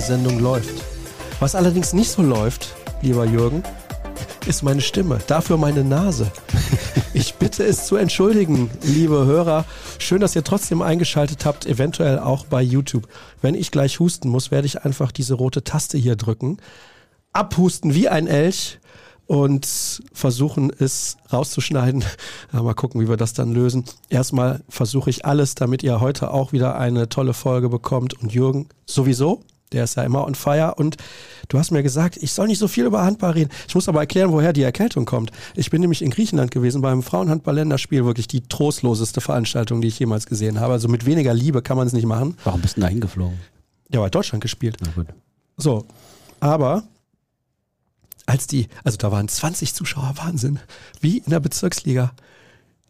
Sendung läuft. Was allerdings nicht so läuft, lieber Jürgen, ist meine Stimme. Dafür meine Nase. Ich bitte es zu entschuldigen, liebe Hörer. Schön, dass ihr trotzdem eingeschaltet habt, eventuell auch bei YouTube. Wenn ich gleich husten muss, werde ich einfach diese rote Taste hier drücken, abhusten wie ein Elch und versuchen es rauszuschneiden. Mal gucken, wie wir das dann lösen. Erstmal versuche ich alles, damit ihr heute auch wieder eine tolle Folge bekommt und Jürgen sowieso. Der ist ja immer on fire. Und du hast mir gesagt, ich soll nicht so viel über Handball reden. Ich muss aber erklären, woher die Erkältung kommt. Ich bin nämlich in Griechenland gewesen beim Frauenhandball-Länderspiel. Wirklich die trostloseste Veranstaltung, die ich jemals gesehen habe. Also mit weniger Liebe kann man es nicht machen. Warum bist du da hingeflogen? Ja, weil Deutschland gespielt. Na gut. So, aber als die, also da waren 20 Zuschauer, Wahnsinn, wie in der Bezirksliga.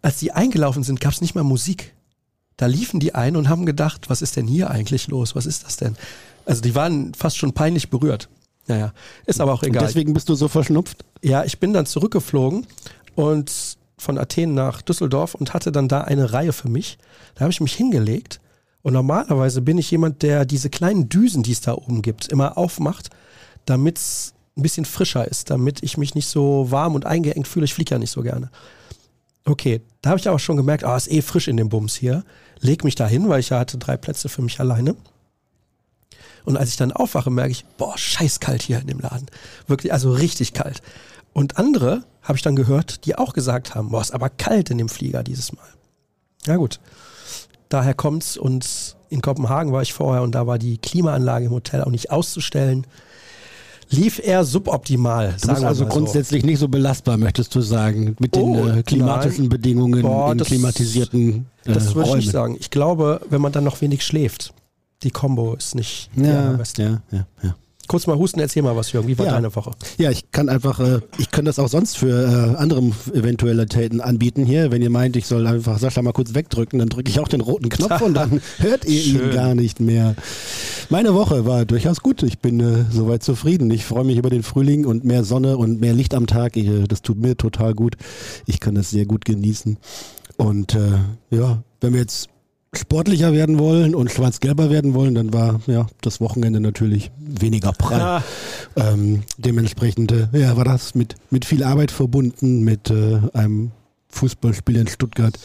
Als die eingelaufen sind, gab es nicht mal Musik. Da liefen die ein und haben gedacht, was ist denn hier eigentlich los? Was ist das denn? Also die waren fast schon peinlich berührt. Naja, ist aber auch egal. Und deswegen bist du so verschnupft? Ja, ich bin dann zurückgeflogen und von Athen nach Düsseldorf und hatte dann da eine Reihe für mich. Da habe ich mich hingelegt und normalerweise bin ich jemand, der diese kleinen Düsen, die es da oben gibt, immer aufmacht, damit es ein bisschen frischer ist, damit ich mich nicht so warm und eingeengt fühle. Ich fliege ja nicht so gerne. Okay, da habe ich aber schon gemerkt, ah, ist eh frisch in dem Bums hier. Leg mich da hin, weil ich ja hatte drei Plätze für mich alleine. Und als ich dann aufwache, merke ich, boah, scheiß kalt hier in dem Laden. Wirklich, also richtig kalt. Und andere habe ich dann gehört, die auch gesagt haben, boah, ist aber kalt in dem Flieger dieses Mal. Ja gut, daher kommt's und in Kopenhagen war ich vorher und da war die Klimaanlage im Hotel auch nicht auszustellen lief er suboptimal. Du bist also grundsätzlich so. nicht so belastbar, möchtest du sagen, mit den oh, äh, klimatischen nein. Bedingungen Boah, in das, klimatisierten äh, Das würde ich nicht sagen. Ich glaube, wenn man dann noch wenig schläft, die Combo ist nicht ja, der beste. Ja, ja, ja. Kurz mal husten, erzähl mal was, Jürgen. Wie war ja. deine Woche? Ja, ich kann einfach, äh, ich kann das auch sonst für äh, andere Eventualitäten anbieten hier. Wenn ihr meint, ich soll einfach Sascha mal kurz wegdrücken, dann drücke ich auch den roten Knopf und dann hört ihr Schön. ihn gar nicht mehr. Meine Woche war durchaus gut. Ich bin äh, soweit zufrieden. Ich freue mich über den Frühling und mehr Sonne und mehr Licht am Tag. Ich, äh, das tut mir total gut. Ich kann das sehr gut genießen. Und äh, ja, wenn wir jetzt sportlicher werden wollen und schwarz-gelber werden wollen, dann war ja das Wochenende natürlich weniger prall. Ja. Ähm, dementsprechend äh, ja, war das mit, mit viel Arbeit verbunden, mit äh, einem Fußballspiel in Stuttgart,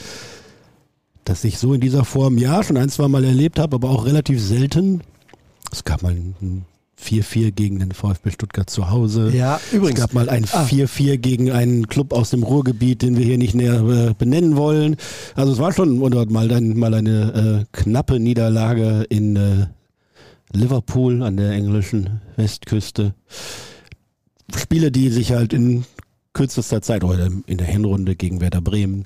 das ich so in dieser Form ja schon ein, zwei Mal erlebt habe, aber auch relativ selten. Es gab mal ein 4-4 gegen den VfB Stuttgart zu Hause. Ja, übrigens. Es gab mal ein 4-4 ah. gegen einen Club aus dem Ruhrgebiet, den wir hier nicht näher äh, benennen wollen. Also es war schon mal, ein, mal eine äh, knappe Niederlage in äh, Liverpool an der englischen Westküste. Spiele, die sich halt in kürzester Zeit oder in der Hinrunde gegen Werder Bremen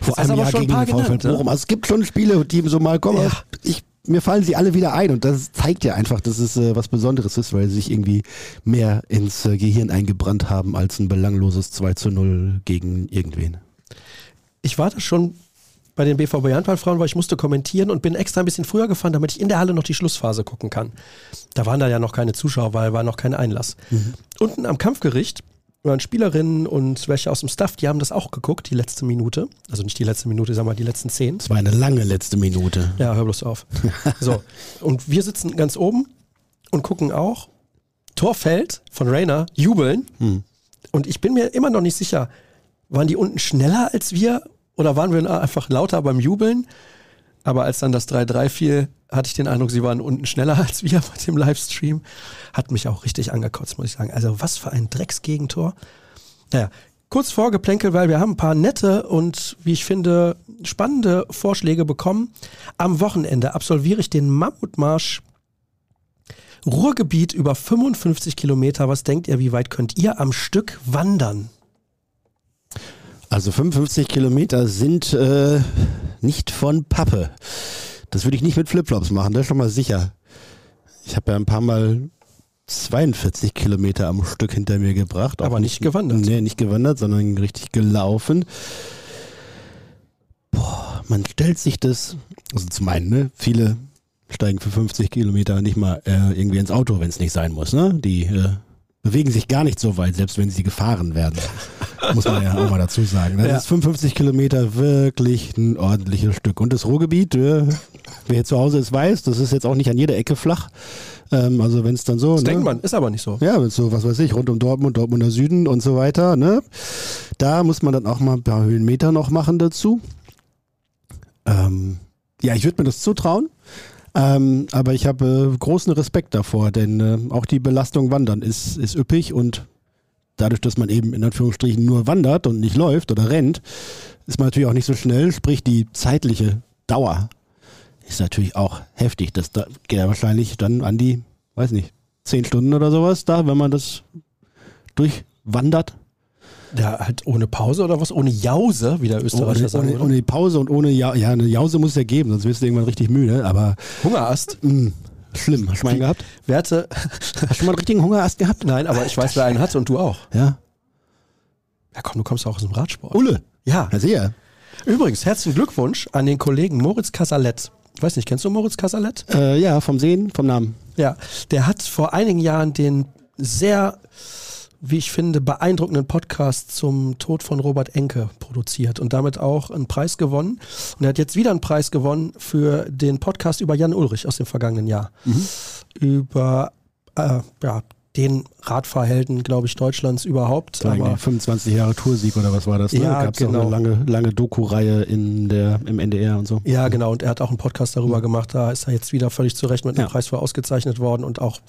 vor einem Jahr gegen den Bochum. Ne? Also es gibt schon Spiele, die so mal kommen. Ja. Ich mir fallen sie alle wieder ein und das zeigt ja einfach, dass es äh, was Besonderes ist, weil sie sich irgendwie mehr ins äh, Gehirn eingebrannt haben als ein belangloses 2 zu 0 gegen irgendwen. Ich war da schon bei den BVB Handballfrauen, weil ich musste kommentieren und bin extra ein bisschen früher gefahren, damit ich in der Halle noch die Schlussphase gucken kann. Da waren da ja noch keine Zuschauer, weil war noch kein Einlass. Mhm. Unten am Kampfgericht waren Spielerinnen und welche aus dem Staff, die haben das auch geguckt, die letzte Minute. Also nicht die letzte Minute, sagen wir mal die letzten zehn. Es war eine lange letzte Minute. Ja, hör bloß auf. so. Und wir sitzen ganz oben und gucken auch. Tor fällt von Rainer, jubeln. Hm. Und ich bin mir immer noch nicht sicher, waren die unten schneller als wir oder waren wir einfach lauter beim Jubeln? Aber als dann das 3-3 fiel, hatte ich den Eindruck, sie waren unten schneller als wir mit dem Livestream. Hat mich auch richtig angekotzt, muss ich sagen. Also was für ein Drecksgegentor. Naja, kurz vorgeplänkel, weil wir haben ein paar nette und, wie ich finde, spannende Vorschläge bekommen. Am Wochenende absolviere ich den Mammutmarsch Ruhrgebiet über 55 Kilometer. Was denkt ihr, wie weit könnt ihr am Stück wandern? Also 55 Kilometer sind äh, nicht von Pappe. Das würde ich nicht mit Flipflops machen, das ist schon mal sicher. Ich habe ja ein paar Mal 42 Kilometer am Stück hinter mir gebracht. Aber nicht, nicht gewandert. Nee, nicht gewandert, sondern richtig gelaufen. Boah, man stellt sich das, also zum einen, ne, viele steigen für 50 Kilometer nicht mal äh, irgendwie ins Auto, wenn es nicht sein muss, ne? Die äh, bewegen sich gar nicht so weit, selbst wenn sie gefahren werden. Muss man ja auch mal dazu sagen. Das Ja. ist 55 Kilometer wirklich ein ordentliches Stück. Und das Ruhrgebiet, äh, wer hier zu Hause ist, weiß, das ist jetzt auch nicht an jeder Ecke flach. Ähm, also wenn es dann so. Das ne? denkt man, ist aber nicht so. Ja, wenn es so, was weiß ich, rund um Dortmund, Dortmunder Süden und so weiter, ne? Da muss man dann auch mal ein paar Höhenmeter noch machen dazu. Ähm, ja, ich würde mir das zutrauen. Ähm, aber ich habe äh, großen Respekt davor, denn äh, auch die Belastung Wandern ist, ist üppig und dadurch, dass man eben in Anführungsstrichen nur wandert und nicht läuft oder rennt, ist man natürlich auch nicht so schnell, sprich die zeitliche Dauer ist natürlich auch heftig. Das da geht ja wahrscheinlich dann an die, weiß nicht, zehn Stunden oder sowas da, wenn man das durchwandert. Ja, halt ohne Pause oder was? Ohne Jause, wie der Österreicher Ohne, sagen ohne, ohne Pause und ohne ja, ja, eine Jause muss es ja geben, sonst wirst du irgendwann richtig müde, aber Hungerast. mh, schlimm. Hast du mal einen gehabt? Werte. Hast du schon mal einen richtigen Hungerast gehabt? Nein, aber ich weiß, wer einen hatte und du auch. Ja. Ja, komm, du kommst auch aus dem Radsport. Ulle. Ja. Ja, sehr. Übrigens, herzlichen Glückwunsch an den Kollegen Moritz Casalet. Ich weiß nicht, kennst du Moritz Casalet? Äh, ja, vom Sehen, vom Namen. Ja, der hat vor einigen Jahren den sehr, wie ich finde, beeindruckenden Podcast zum Tod von Robert Enke produziert und damit auch einen Preis gewonnen. Und er hat jetzt wieder einen Preis gewonnen für den Podcast über Jan Ulrich aus dem vergangenen Jahr. Über äh, ja, den Radfahrhelden, glaube ich, Deutschlands überhaupt. Aber irgendwie 25 Jahre Toursieg oder was war das? Ne? Ja, Gab's genau. auch eine lange, lange Doku-Reihe in der, im NDR und so. Ja, genau. Und er hat auch einen Podcast darüber gemacht. Da ist er jetzt wieder völlig zu Recht mit einem Ja. Preis für ausgezeichnet worden. Und auch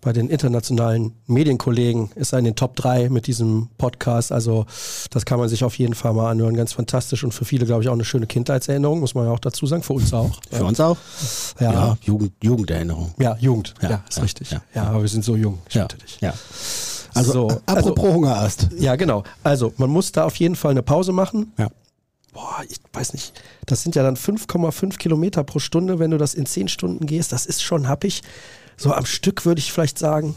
bei den internationalen Medienkollegen ist er in den Top 3 mit diesem Podcast. Also das kann man sich auf jeden Fall mal anhören. Ganz fantastisch und für viele, glaube ich, auch eine schöne Kindheitserinnerung, muss man ja auch dazu sagen. Für uns auch. Für uns auch? Ja. Ja, Jugend, Jugenderinnerung. Ja, Jugend. Ja, Ja, ist ja, richtig. Ja, ja, aber wir sind so jung. Ich Ja, dich. ja. Also, So, apropos Hungerast. Ja, genau. Also man muss da auf jeden Fall eine Pause machen. Ja. Boah, ich weiß nicht. Das sind ja dann 5,5 Kilometer pro Stunde, wenn du das in 10 Stunden gehst. Das ist schon happig. So am Stück würde ich vielleicht sagen.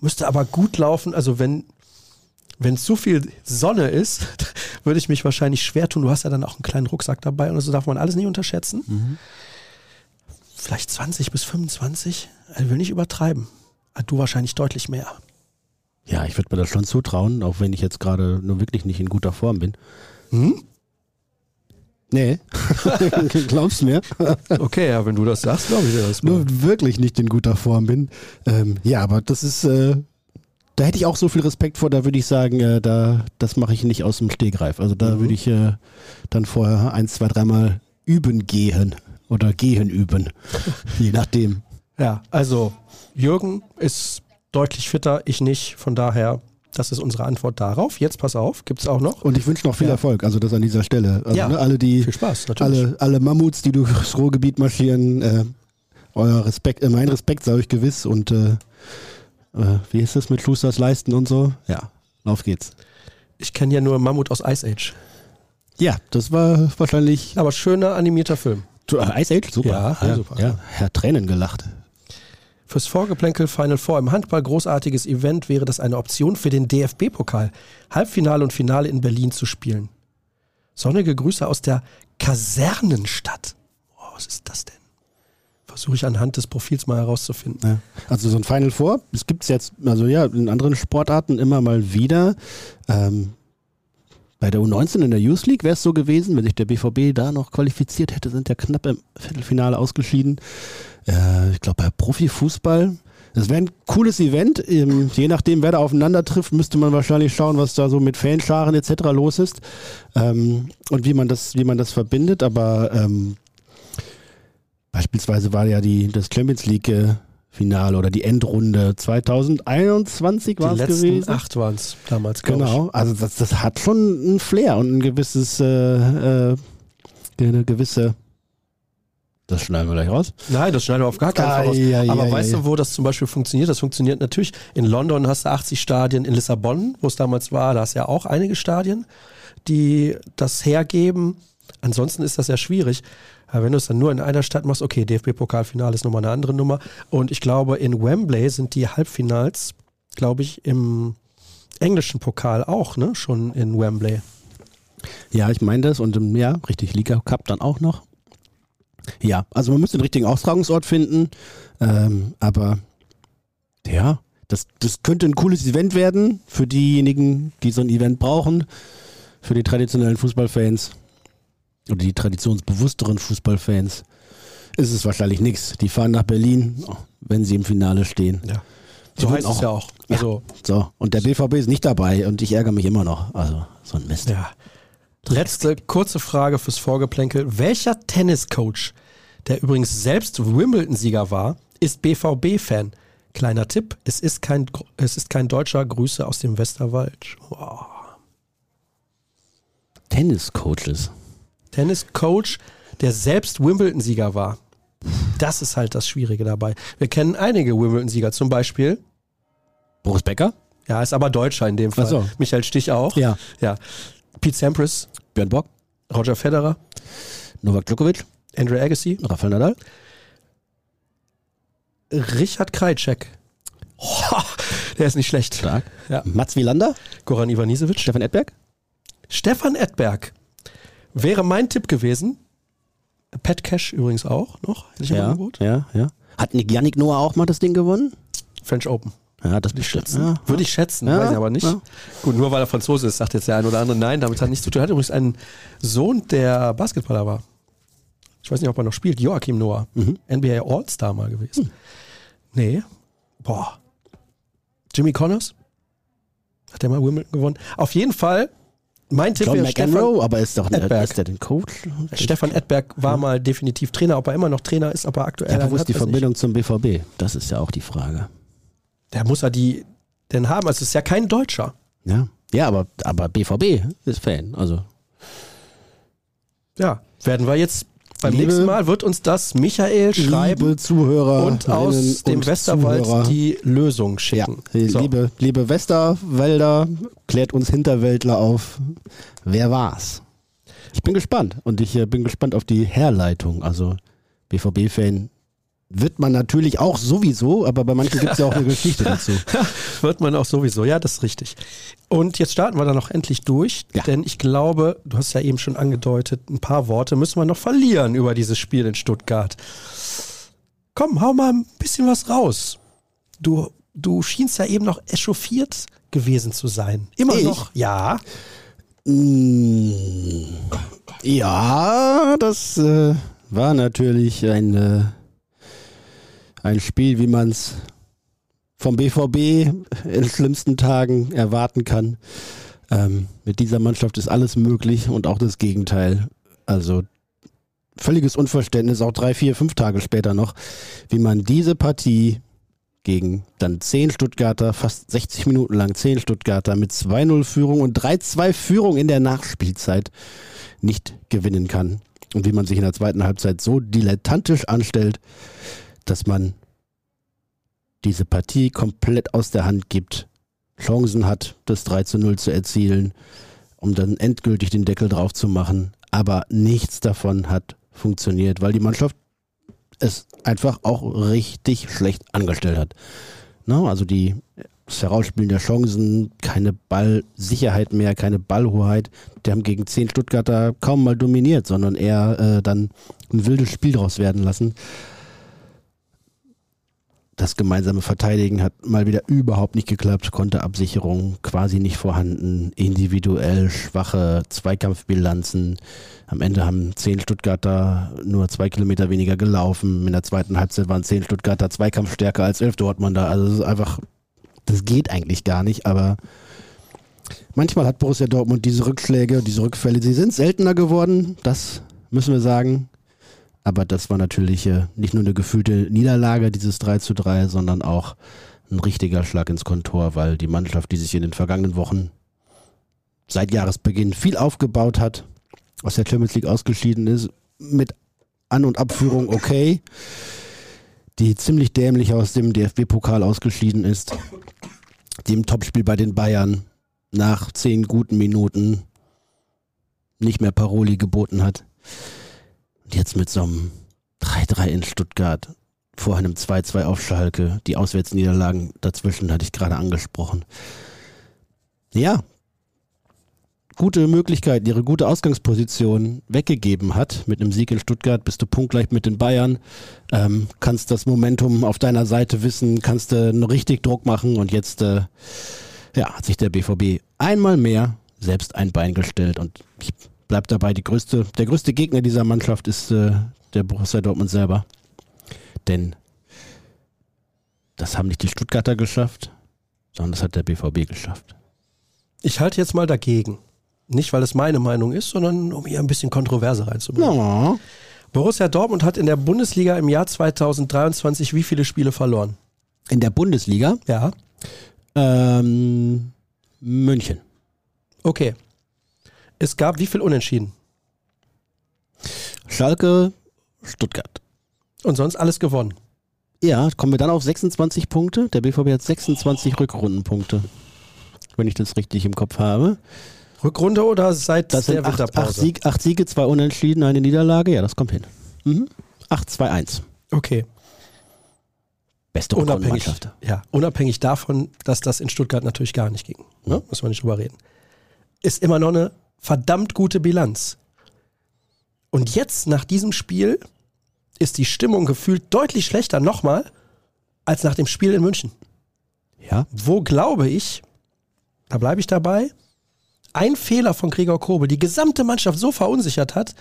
Müsste aber gut laufen. Also wenn wenn so viel Sonne ist, würde ich mich wahrscheinlich schwer tun. Du hast ja dann auch einen kleinen Rucksack dabei und das darf man alles nicht unterschätzen. Vielleicht 20 bis 25. Ich will nicht übertreiben. Du wahrscheinlich deutlich mehr. Ja, ich würde mir das schon zutrauen, auch wenn ich jetzt gerade nur wirklich nicht in guter Form bin. Hm? Nee. Glaubst du mir? Okay, ja, wenn du das sagst, glaube ich dir das mal. nur wirklich nicht in guter Form bin. Ähm, ja, aber das ist, äh, da hätte ich auch so viel Respekt vor, da würde ich sagen, äh, da, das mache ich nicht aus dem Stegreif. Also da Mhm. würde ich äh, dann vorher ein, zwei, dreimal üben gehen oder gehen üben. Je nachdem. Ja, also Jürgen ist deutlich fitter, ich nicht. Von daher, das ist unsere Antwort darauf. Jetzt pass auf, gibt es auch noch. Und ich wünsche noch viel Ja. Erfolg, also das an dieser Stelle. Also Ja. ne, alle, die Viel Spaß, natürlich. alle, alle Mammuts, die durchs Ruhrgebiet marschieren, äh, euer Respekt, äh, mein Respekt sei euch gewiss und äh, äh, wie ist das mit Schusters Leisten und so? Ja, auf geht's. Ich kenne ja nur Mammut aus Ice Age. Ja, das war wahrscheinlich Aber schöner animierter Film. äh, Ice Age, super. Ja, ja, super. Ja, Herr Tränen gelacht. Fürs Vorgeplänkel Final Four im Handball großartiges Event wäre das eine Option für den DFB-Pokal. Halbfinale und Finale in Berlin zu spielen. Sonnige Grüße aus der Kasernenstadt. Oh, was ist das denn? Versuche ich anhand des Profils mal herauszufinden. Ja. Also so ein Final Four, das gibt's jetzt, also ja, in anderen Sportarten immer mal wieder. Ähm, bei der U19 in der Youth League wäre es so gewesen, wenn sich der BVB da noch qualifiziert hätte, sind ja knapp im Viertelfinale ausgeschieden. Äh, ich glaube, bei Profifußball, das wäre ein cooles Event. Ähm, je nachdem, wer da aufeinander trifft, müsste man wahrscheinlich schauen, was da so mit Fanscharen etc. los ist ähm, und wie man das, wie man das verbindet. Aber ähm, beispielsweise war ja die, das Champions League äh, Finale oder die Endrunde 2021 war es gewesen. acht waren es damals, Genau, also das, das hat schon ein Flair und ein gewisses, äh, äh, eine gewisse, das schneiden wir gleich raus. ich. Nein, das schneiden wir auf gar keinen Fall raus. Ei, Aber ei, weißt ei. du, wo das zum Beispiel funktioniert? Das funktioniert natürlich. In London hast du 80 Stadien, in Lissabon, wo es damals war, da hast du ja auch einige Stadien, die das hergeben. Ansonsten ist das ja schwierig. Aber wenn du es dann nur in einer Stadt machst, okay, DFB-Pokalfinale ist nochmal eine andere Nummer. Und ich glaube, in Wembley sind die Halbfinals, glaube ich, im englischen Pokal auch, ne? Schon in Wembley. Ja, ich meine das und ähm, ja, richtig, Liga Cup dann auch noch. Ja, also man müsste den richtigen Austragungsort finden, ähm, aber ja, Das, das könnte ein cooles Event werden für diejenigen, die so ein Event brauchen, für die traditionellen Fußballfans oder die traditionsbewussteren Fußballfans. Ist es wahrscheinlich nichts. Die fahren nach Berlin, wenn sie im Finale stehen. Ja. So heißt es ja auch. Also, ja. So, und der BVB ist nicht dabei und ich ärgere mich immer noch. Also, so ein Mist. Ja. Letzte kurze Frage fürs Vorgeplänkel. Welcher Tenniscoach, der übrigens selbst Wimbledon-Sieger war, ist BVB-Fan? Kleiner Tipp, es ist kein, es ist kein Deutscher. Grüße aus dem Westerwald. Wow. Tenniscoaches. Tenniscoach, der selbst Wimbledon-Sieger war. Das ist halt das Schwierige dabei. Wir kennen einige Wimbledon-Sieger, zum Beispiel Boris Becker. Ja, ist aber Deutscher in dem Fall. So. Michael Stich auch. Ja. ja. Pete Sampras. Björn Bock. Roger Federer. Novak Djokovic. Andrew Agassi. Rafael Nadal. Richard Krajcek. Oh, der ist nicht schlecht. Stark. Ja. Mats Wielander. Goran Ivanisevic. Stefan Edberg. Stefan Edberg. Wäre mein Tipp gewesen. Pat Cash übrigens auch noch. Hätte ich ja, ja, ja. Hat Yannick Noah auch mal das Ding gewonnen? French Open. Ja, das ich schätzen. Ja, Würde ich schätzen, ja, weiß ich aber nicht. Ja. Gut, nur weil er Franzose ist, sagt jetzt der ein oder andere nein, damit hat nichts zu tun. Er hat übrigens einen Sohn, der Basketballer war. Ich weiß nicht, ob er noch spielt. Joachim Noah. Mhm. NBA All-Star mal gewesen. Mhm. Nee. Boah. Jimmy Connors? Hat der mal Wimbledon gewonnen? Auf jeden Fall mein Tipp John wäre Stefan aber ist doch Edberg. ist der den Coach? Stefan Edberg war mal definitiv Trainer, ob er immer noch Trainer ist, aber aktuell. Ja, wo ist die Verbindung nicht. zum BVB? Das ist ja auch die Frage. Der muss er die denn haben. Also es ist ja kein Deutscher. Ja, ja, aber, aber BVB ist Fan. Also. Ja, werden wir jetzt beim liebe, nächsten Mal wird uns das Michael schreiben Zuhörer und aus dem und Westerwald Zuhörer. die Lösung schicken. Ja, so. liebe, liebe Westerwälder, klärt uns Hinterwäldler auf. Wer war's? Ich bin gespannt und ich äh, bin gespannt auf die Herleitung. Also BVB-Fan wird man natürlich auch sowieso, aber bei manchen gibt es ja auch eine Geschichte dazu. wird man auch sowieso, ja, das ist richtig. Und jetzt starten wir dann noch endlich durch, ja. denn ich glaube, du hast ja eben schon angedeutet, ein paar Worte müssen wir noch verlieren über dieses Spiel in Stuttgart. Komm, hau mal ein bisschen was raus. Du, du schienst ja eben noch echauffiert gewesen zu sein. Immer ich? noch, ja. Mm, ja, das äh, war natürlich ein äh, ein Spiel, wie man es vom BVB in schlimmsten Tagen erwarten kann. Ähm, mit dieser Mannschaft ist alles möglich und auch das Gegenteil. Also völliges Unverständnis, auch drei, vier, fünf Tage später noch, wie man diese Partie gegen dann zehn Stuttgarter, fast 60 Minuten lang zehn Stuttgarter mit 2-0 Führung und 3-2 Führung in der Nachspielzeit nicht gewinnen kann. Und wie man sich in der zweiten Halbzeit so dilettantisch anstellt, dass man diese Partie komplett aus der Hand gibt, Chancen hat, das 3 zu 0 zu erzielen, um dann endgültig den Deckel drauf zu machen. Aber nichts davon hat funktioniert, weil die Mannschaft es einfach auch richtig schlecht angestellt hat. No, also die, das Herausspielen der Chancen, keine Ballsicherheit mehr, keine Ballhoheit. Die haben gegen zehn Stuttgarter kaum mal dominiert, sondern eher äh, dann ein wildes Spiel draus werden lassen das gemeinsame Verteidigen hat mal wieder überhaupt nicht geklappt, Konterabsicherung quasi nicht vorhanden, individuell schwache Zweikampfbilanzen. Am Ende haben zehn Stuttgarter nur zwei Kilometer weniger gelaufen. In der zweiten Halbzeit waren zehn Stuttgarter Zweikampfstärker als elf Dortmunder. Also es ist einfach, das geht eigentlich gar nicht, aber manchmal hat Borussia Dortmund diese Rückschläge, diese Rückfälle, sie sind seltener geworden, das müssen wir sagen. Aber das war natürlich äh, nicht nur eine gefühlte Niederlage, dieses 3 zu 3, sondern auch ein richtiger Schlag ins Kontor, weil die Mannschaft, die sich in den vergangenen Wochen seit Jahresbeginn viel aufgebaut hat, aus der Champions League ausgeschieden ist, mit An- und Abführung okay, die ziemlich dämlich aus dem DFB-Pokal ausgeschieden ist, die im Topspiel bei den Bayern nach zehn guten Minuten nicht mehr Paroli geboten hat. Und jetzt mit so einem 3-3 in Stuttgart, vor einem 2-2 auf Schalke, die Auswärtsniederlagen dazwischen hatte ich gerade angesprochen. Ja, gute Möglichkeiten, ihre gute Ausgangsposition weggegeben hat. Mit einem Sieg in Stuttgart bist du punktgleich mit den Bayern, ähm, kannst das Momentum auf deiner Seite wissen, kannst äh, richtig Druck machen und jetzt äh, ja, hat sich der BVB einmal mehr selbst ein Bein gestellt und ich bleib dabei, die größte, der größte Gegner dieser Mannschaft ist äh, der Borussia Dortmund selber. Denn das haben nicht die Stuttgarter geschafft, sondern das hat der BVB geschafft. Ich halte jetzt mal dagegen. Nicht, weil es meine Meinung ist, sondern um hier ein bisschen Kontroverse reinzubringen. Ja. Borussia Dortmund hat in der Bundesliga im Jahr 2023 wie viele Spiele verloren? In der Bundesliga? Ja. Ähm, München. Okay. Es gab wie viel Unentschieden? Schalke, Stuttgart. Und sonst alles gewonnen. Ja, kommen wir dann auf 26 Punkte. Der BVB hat 26 Rückrundenpunkte. Wenn ich das richtig im Kopf habe. Rückrunde oder seit Das der sind acht, Winterpause? acht, Sieg, acht Siege, zwei Unentschieden, eine Niederlage. Ja, das kommt hin. Mhm. 8-2-1. Okay. Beste Unabhängig, ja, unabhängig davon, dass das in Stuttgart natürlich gar nicht ging. Ne? Muss man nicht drüber reden. Ist immer noch eine verdammt gute Bilanz. Und jetzt, nach diesem Spiel, ist die Stimmung gefühlt deutlich schlechter nochmal als nach dem Spiel in München. Ja. Wo glaube ich, da bleibe ich dabei, ein Fehler von Gregor Kobel die gesamte Mannschaft so verunsichert hat,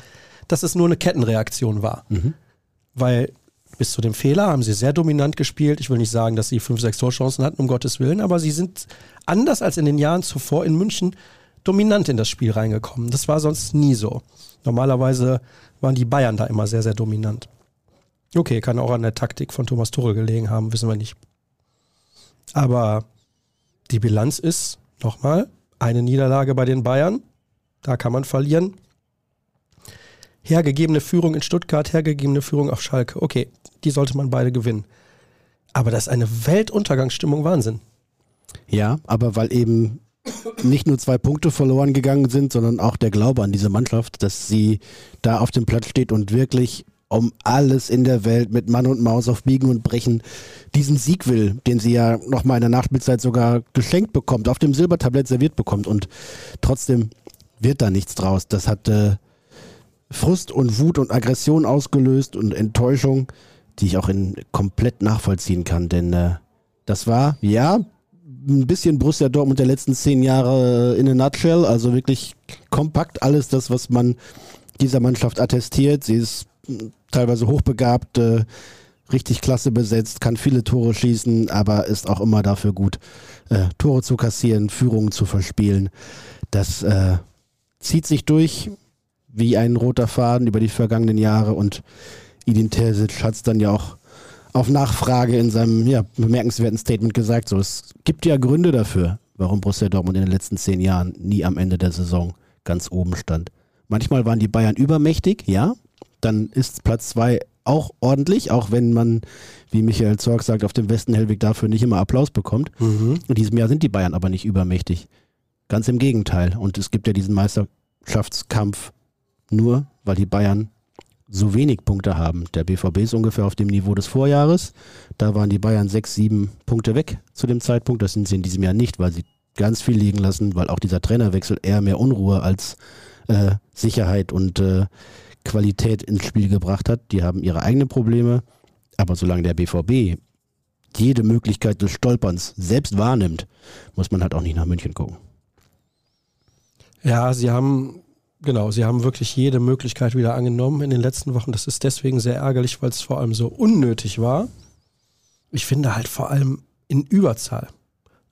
dass es nur eine Kettenreaktion war. Weil bis zu dem Fehler haben sie sehr dominant gespielt. Ich will nicht sagen, dass sie fünf, sechs Torchancen hatten, um Gottes Willen, aber sie sind anders als in den Jahren zuvor in München dominant in das Spiel reingekommen. Das war sonst nie so. Normalerweise waren die Bayern da immer sehr, sehr dominant. Okay, kann auch an der Taktik von Thomas Tuchel gelegen haben, wissen wir nicht. Aber die Bilanz ist, nochmal, eine Niederlage bei den Bayern. Da kann man verlieren. Hergegebene Führung in Stuttgart, hergegebene Führung auf Schalke. Okay, die sollte man beide gewinnen. Aber das ist eine Weltuntergangsstimmung, Wahnsinn. Ja, aber weil eben nicht nur zwei Punkte verloren gegangen sind, sondern auch der Glaube an diese Mannschaft, dass sie da auf dem Platz steht und wirklich um alles in der Welt mit Mann und Maus auf Biegen und Brechen diesen Sieg will, den sie ja nochmal in der Nachspielzeit sogar geschenkt bekommt, auf dem Silbertablett serviert bekommt und trotzdem wird da nichts draus. Das hat äh, Frust und Wut und Aggression ausgelöst und Enttäuschung, die ich auch in komplett nachvollziehen kann, denn äh, das war, ja, ein bisschen Borussia Dortmund der letzten zehn Jahre in a nutshell, also wirklich kompakt alles das, was man dieser Mannschaft attestiert. Sie ist teilweise hochbegabt, äh, richtig klasse besetzt, kann viele Tore schießen, aber ist auch immer dafür gut, äh, Tore zu kassieren, Führungen zu verspielen. Das äh, zieht sich durch wie ein roter Faden über die vergangenen Jahre und Edin Terzic hat es dann ja auch auf Nachfrage in seinem ja, bemerkenswerten Statement gesagt, so es gibt ja Gründe dafür, warum Borussia Dortmund in den letzten zehn Jahren nie am Ende der Saison ganz oben stand. Manchmal waren die Bayern übermächtig, ja, dann ist Platz zwei auch ordentlich, auch wenn man, wie Michael Zorg sagt, auf dem Westen Hellwig dafür nicht immer Applaus bekommt. In diesem Jahr sind die Bayern aber nicht übermächtig. Ganz im Gegenteil. Und es gibt ja diesen Meisterschaftskampf nur, weil die Bayern so wenig Punkte haben. Der BVB ist ungefähr auf dem Niveau des Vorjahres. Da waren die Bayern sechs, sieben Punkte weg zu dem Zeitpunkt. Das sind sie in diesem Jahr nicht, weil sie ganz viel liegen lassen, weil auch dieser Trainerwechsel eher mehr Unruhe als äh, Sicherheit und äh, Qualität ins Spiel gebracht hat. Die haben ihre eigenen Probleme. Aber solange der BVB jede Möglichkeit des Stolperns selbst wahrnimmt, muss man halt auch nicht nach München gucken. Ja, sie haben, genau, sie haben wirklich jede Möglichkeit wieder angenommen in den letzten Wochen. Das ist deswegen sehr ärgerlich, weil es vor allem so unnötig war. Ich finde halt vor allem in Überzahl.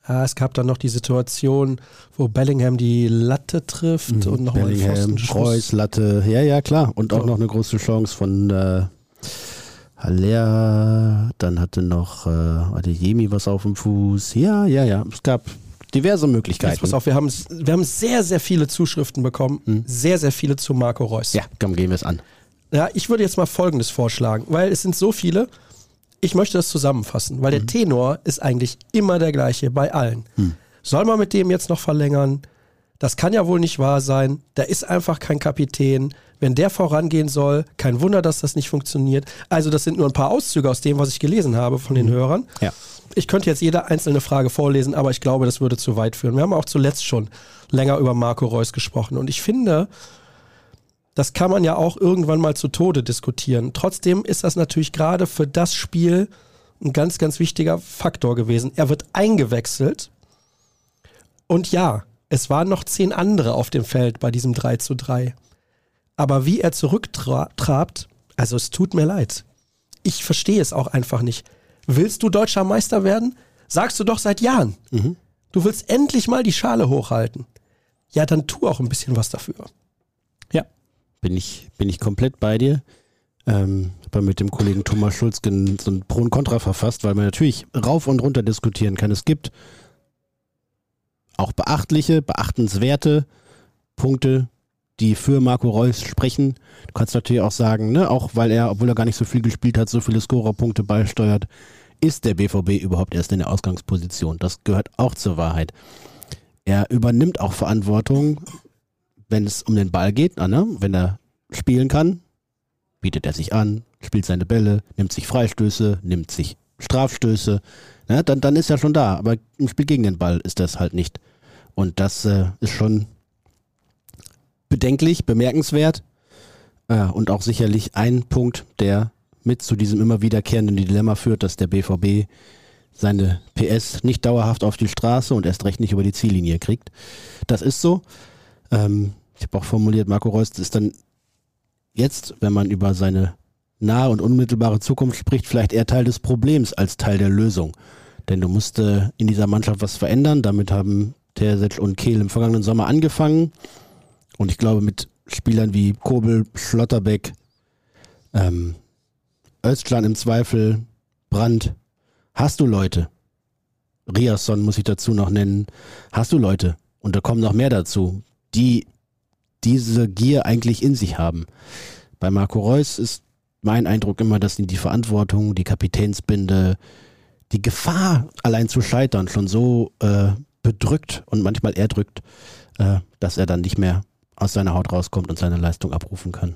Ja, es gab dann noch die Situation, wo Bellingham die Latte trifft und nochmal Mhm. Bellingham. Reus, Latte, ja, ja, klar. Und auch So. noch eine große Chance von äh, Haller. Dann hatte noch äh, Adeyemi was auf dem Fuß. Ja, ja, ja. Es gab diverse Möglichkeiten. Jetzt pass auf, wir haben, wir haben sehr, sehr viele Zuschriften bekommen. Hm. Sehr, sehr viele zu Marco Reus. Ja, komm, gehen wir es an. Ja, ich würde jetzt mal Folgendes vorschlagen, weil es sind so viele. Ich möchte das zusammenfassen, weil der Tenor ist eigentlich immer der gleiche bei allen. Soll man mit dem jetzt noch verlängern? Das kann ja wohl nicht wahr sein. Der ist einfach kein Kapitän. Wenn der vorangehen soll, kein Wunder, dass das nicht funktioniert. Also das sind nur ein paar Auszüge aus dem, was ich gelesen habe von den Hörern. Ja. Ich könnte jetzt jede einzelne Frage vorlesen, aber ich glaube, das würde zu weit führen. Wir haben auch zuletzt schon länger über Marco Reus gesprochen und ich finde, das kann man ja auch irgendwann mal zu Tode diskutieren. Trotzdem ist das natürlich gerade für das Spiel ein ganz, ganz wichtiger Faktor gewesen. Er wird eingewechselt und ja, es waren noch zehn andere auf dem Feld bei diesem 3 zu 3. Aber wie er zurücktrabt, also es tut mir leid. Ich verstehe es auch einfach nicht. Willst du deutscher Meister werden? Sagst du doch seit Jahren. Mhm. Du willst endlich mal die Schale hochhalten. Ja, dann tu auch ein bisschen was dafür. Ja, bin ich, bin ich komplett bei dir. Ähm, habe mit dem Kollegen Thomas Schulz so ein Pro und Contra verfasst, weil man natürlich rauf und runter diskutieren kann. Es gibt auch beachtliche, beachtenswerte Punkte, die für Marco Reus sprechen. Du kannst natürlich auch sagen, ne, auch weil er, obwohl er gar nicht so viel gespielt hat, so viele Scorerpunkte beisteuert, ist der BVB überhaupt erst in der Ausgangsposition. Das gehört auch zur Wahrheit. Er übernimmt auch Verantwortung, wenn es um den Ball geht, ne? wenn er spielen kann, bietet er sich an, spielt seine Bälle, nimmt sich Freistöße, nimmt sich Strafstöße, ne? dann, dann ist er schon da. Aber im Spiel gegen den Ball ist das halt nicht. Und das äh, ist schon bedenklich, bemerkenswert äh, und auch sicherlich ein Punkt, der mit zu diesem immer wiederkehrenden Dilemma führt, dass der BVB seine PS nicht dauerhaft auf die Straße und erst recht nicht über die Ziellinie kriegt. Das ist so. Ähm, ich habe auch formuliert, Marco Reus ist dann jetzt, wenn man über seine nahe und unmittelbare Zukunft spricht, vielleicht eher Teil des Problems als Teil der Lösung. Denn du musst äh, in dieser Mannschaft was verändern. Damit haben Terzic und Kehl im vergangenen Sommer angefangen. Und ich glaube, mit Spielern wie Kobel, Schlotterbeck, ähm, Özcan im Zweifel, Brandt, hast du Leute. Riasson muss ich dazu noch nennen. Hast du Leute, und da kommen noch mehr dazu, die diese Gier eigentlich in sich haben. Bei Marco Reus ist mein Eindruck immer, dass ihn die Verantwortung, die Kapitänsbinde, die Gefahr, allein zu scheitern, schon so äh, bedrückt und manchmal erdrückt, äh, dass er dann nicht mehr aus seiner Haut rauskommt und seine Leistung abrufen kann.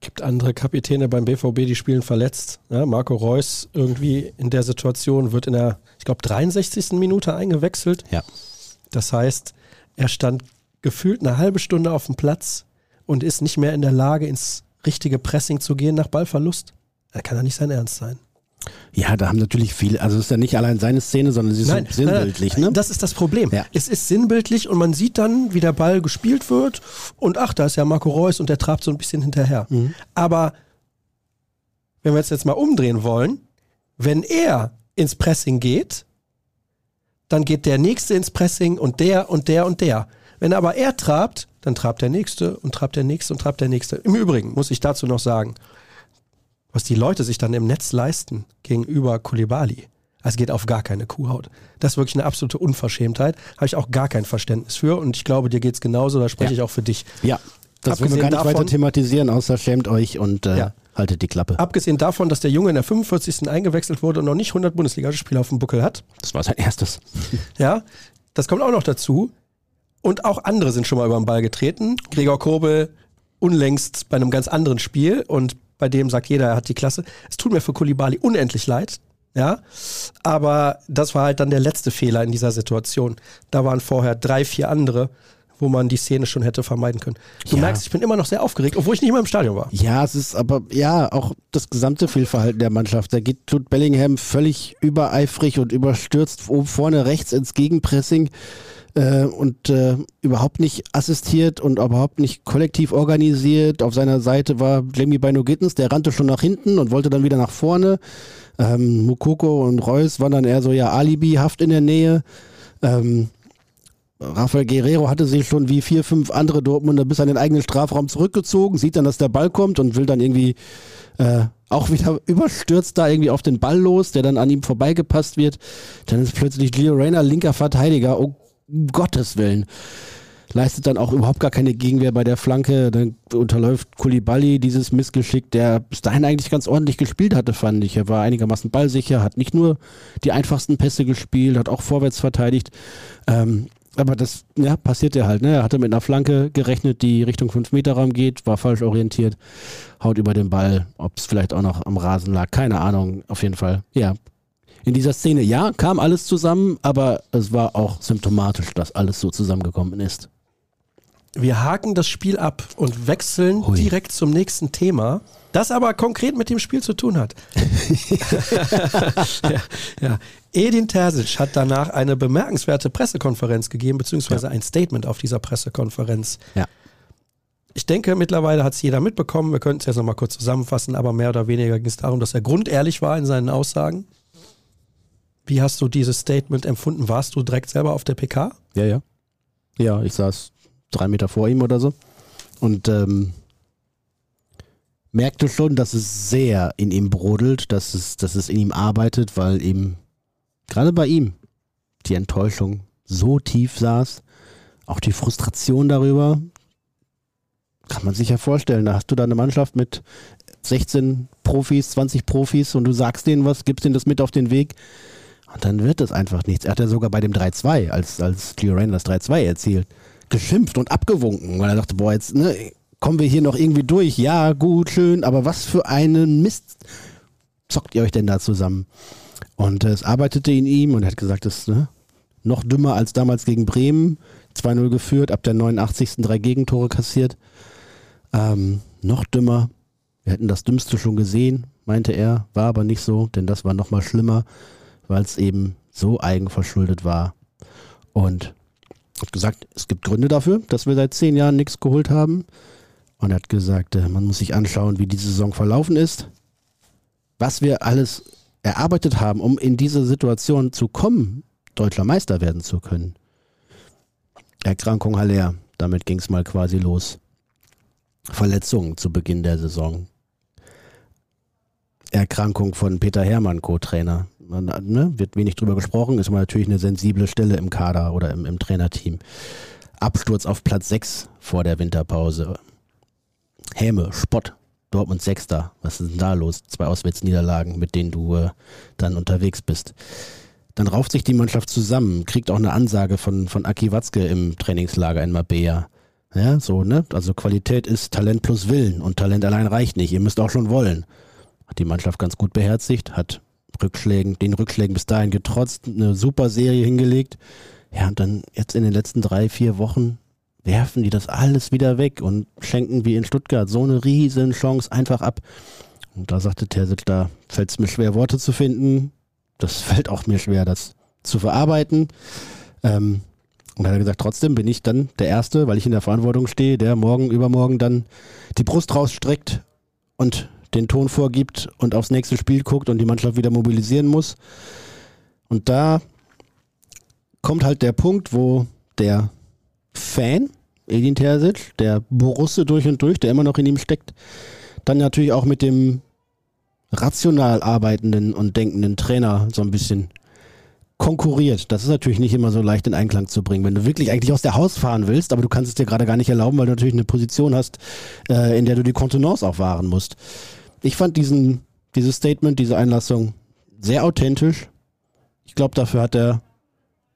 Gibt andere Kapitäne beim BVB, die spielen verletzt. Ja, Marco Reus irgendwie in der Situation wird in der, ich glaube, 63. Minute eingewechselt. Ja. Das heißt, er stand gefühlt eine halbe Stunde auf dem Platz und ist nicht mehr in der Lage, ins richtige Pressing zu gehen nach Ballverlust. Das kann ja nicht sein Ernst sein. Ja, da haben natürlich viele, also es ist ja nicht allein seine Szene, sondern sie ist nein, so sinnbildlich. Nein, ne? Das ist das Problem. Ja. Es ist sinnbildlich und man sieht dann, wie der Ball gespielt wird und ach, da ist ja Marco Reus und der trabt so ein bisschen hinterher. Mhm. Aber wenn wir jetzt, jetzt mal umdrehen wollen, wenn er ins Pressing geht, dann geht der Nächste ins Pressing und der und der und der. Wenn aber er trabt, dann trabt der Nächste und trabt der Nächste und trabt der Nächste. Im Übrigen muss ich dazu noch sagen, was die Leute sich dann im Netz leisten gegenüber Kulibali. Es geht auf gar keine Kuhhaut. Das ist wirklich eine absolute Unverschämtheit. Habe ich auch gar kein Verständnis für. Und ich glaube, dir geht es genauso. Da spreche ja. ich auch für dich. Ja, das wollen wir gar nicht davon, weiter thematisieren, außer schämt euch und äh, ja. haltet die Klappe. Abgesehen davon, dass der Junge in der 45. eingewechselt wurde und noch nicht 100 Bundesligaspiele auf dem Buckel hat. Das war sein erstes. Ja, das kommt auch noch dazu. Und auch andere sind schon mal über den Ball getreten. Gregor Kobel unlängst bei einem ganz anderen Spiel und bei dem sagt jeder, er hat die Klasse. Es tut mir für Kulibali unendlich leid. Ja, aber das war halt dann der letzte Fehler in dieser Situation. Da waren vorher drei, vier andere, wo man die Szene schon hätte vermeiden können. Du ja. merkst, ich bin immer noch sehr aufgeregt, obwohl ich nicht mehr im Stadion war. Ja, es ist aber, ja, auch das gesamte Fehlverhalten der Mannschaft. Da geht tut Bellingham völlig übereifrig und überstürzt oben vorne rechts ins Gegenpressing äh, und äh, überhaupt nicht assistiert und überhaupt nicht kollektiv organisiert. Auf seiner Seite war Jamie Bino Gittens, der rannte schon nach hinten und wollte dann wieder nach vorne. Ähm, Mukoko und Reus waren dann eher so ja alibihaft in der Nähe. Ähm, Rafael Guerrero hatte sich schon wie vier, fünf andere Dortmunder bis an den eigenen Strafraum zurückgezogen, sieht dann, dass der Ball kommt und will dann irgendwie äh, auch wieder überstürzt da irgendwie auf den Ball los, der dann an ihm vorbeigepasst wird. Dann ist plötzlich Gio Reyna linker Verteidiger. Oh Gottes Willen. Leistet dann auch überhaupt gar keine Gegenwehr bei der Flanke. Dann unterläuft Kulibali dieses Missgeschick, der bis dahin eigentlich ganz ordentlich gespielt hatte, fand ich. Er war einigermaßen ballsicher, hat nicht nur die einfachsten Pässe gespielt, hat auch vorwärts verteidigt. Ähm, aber das ja, passiert ja halt. Ne? Er hatte mit einer Flanke gerechnet, die Richtung 5-Meter-Raum geht, war falsch orientiert, haut über den Ball. Ob es vielleicht auch noch am Rasen lag, keine Ahnung. Auf jeden Fall, ja, in dieser Szene, ja, kam alles zusammen, aber es war auch symptomatisch, dass alles so zusammengekommen ist. Wir haken das Spiel ab und wechseln Hui. direkt zum nächsten Thema, das aber konkret mit dem Spiel zu tun hat. ja, ja. Edin Terzic hat danach eine bemerkenswerte Pressekonferenz gegeben, beziehungsweise ja. ein Statement auf dieser Pressekonferenz. Ja. Ich denke, mittlerweile hat es jeder mitbekommen. Wir könnten es jetzt nochmal kurz zusammenfassen, aber mehr oder weniger ging es darum, dass er grundehrlich war in seinen Aussagen. Wie hast du dieses Statement empfunden? Warst du direkt selber auf der PK? Ja, ja. Ja, ich saß drei Meter vor ihm oder so. Und ähm, merkte schon, dass es sehr in ihm brodelt, dass es, dass es in ihm arbeitet, weil eben gerade bei ihm die Enttäuschung so tief saß, auch die Frustration darüber, kann man sich ja vorstellen. Da hast du da eine Mannschaft mit 16 Profis, 20 Profis und du sagst denen was, gibst denen das mit auf den Weg und dann wird es einfach nichts. Er hat ja sogar bei dem 3-2, als, als Gio Reyna das 3-2 erzielt, geschimpft und abgewunken, weil er dachte, boah, jetzt ne, kommen wir hier noch irgendwie durch. Ja, gut, schön, aber was für einen Mist zockt ihr euch denn da zusammen? Und äh, es arbeitete in ihm und er hat gesagt, das ist ne, noch dümmer als damals gegen Bremen. 2-0 geführt, ab der 89. drei Gegentore kassiert. Ähm, noch dümmer. Wir hätten das Dümmste schon gesehen, meinte er. War aber nicht so, denn das war noch mal schlimmer, weil es eben so eigenverschuldet war. Und hat gesagt, es gibt Gründe dafür, dass wir seit zehn Jahren nichts geholt haben. Und er hat gesagt, äh, man muss sich anschauen, wie die Saison verlaufen ist. Was wir alles erarbeitet haben, um in diese Situation zu kommen, deutscher Meister werden zu können. Erkrankung Haller, damit ging es mal quasi los. Verletzungen zu Beginn der Saison. Erkrankung von Peter Hermann, Co-Trainer. Ne, wird wenig drüber gesprochen, ist aber natürlich eine sensible Stelle im Kader oder im, im Trainerteam. Absturz auf Platz 6 vor der Winterpause. Häme, Spott, Dortmund Sechster. Was ist denn da los? Zwei Auswärtsniederlagen, mit denen du äh, dann unterwegs bist. Dann rauft sich die Mannschaft zusammen, kriegt auch eine Ansage von, von Aki Watzke im Trainingslager in Mabea. Ja, so, ne? Also Qualität ist Talent plus Willen und Talent allein reicht nicht. Ihr müsst auch schon wollen. Hat die Mannschaft ganz gut beherzigt, hat Rückschlägen, den Rückschlägen bis dahin getrotzt, eine super Serie hingelegt. Ja, und dann jetzt in den letzten drei, vier Wochen werfen die das alles wieder weg und schenken wie in Stuttgart so eine riesen Chance einfach ab. Und da sagte Terzic, da fällt es mir schwer, Worte zu finden. Das fällt auch mir schwer, das zu verarbeiten. Ähm, und hat er gesagt, trotzdem bin ich dann der Erste, weil ich in der Verantwortung stehe, der morgen, übermorgen dann die Brust rausstreckt und den Ton vorgibt und aufs nächste Spiel guckt und die Mannschaft wieder mobilisieren muss. Und da kommt halt der Punkt, wo der Fan, Edin Terzic, der Borusse durch und durch, der immer noch in ihm steckt, dann natürlich auch mit dem rational arbeitenden und denkenden Trainer so ein bisschen konkurriert. Das ist natürlich nicht immer so leicht in Einklang zu bringen. Wenn du wirklich eigentlich aus der Haus fahren willst, aber du kannst es dir gerade gar nicht erlauben, weil du natürlich eine Position hast, äh, in der du die Kontenance auch wahren musst. Ich fand diesen, dieses Statement, diese Einlassung sehr authentisch. Ich glaube, dafür hat er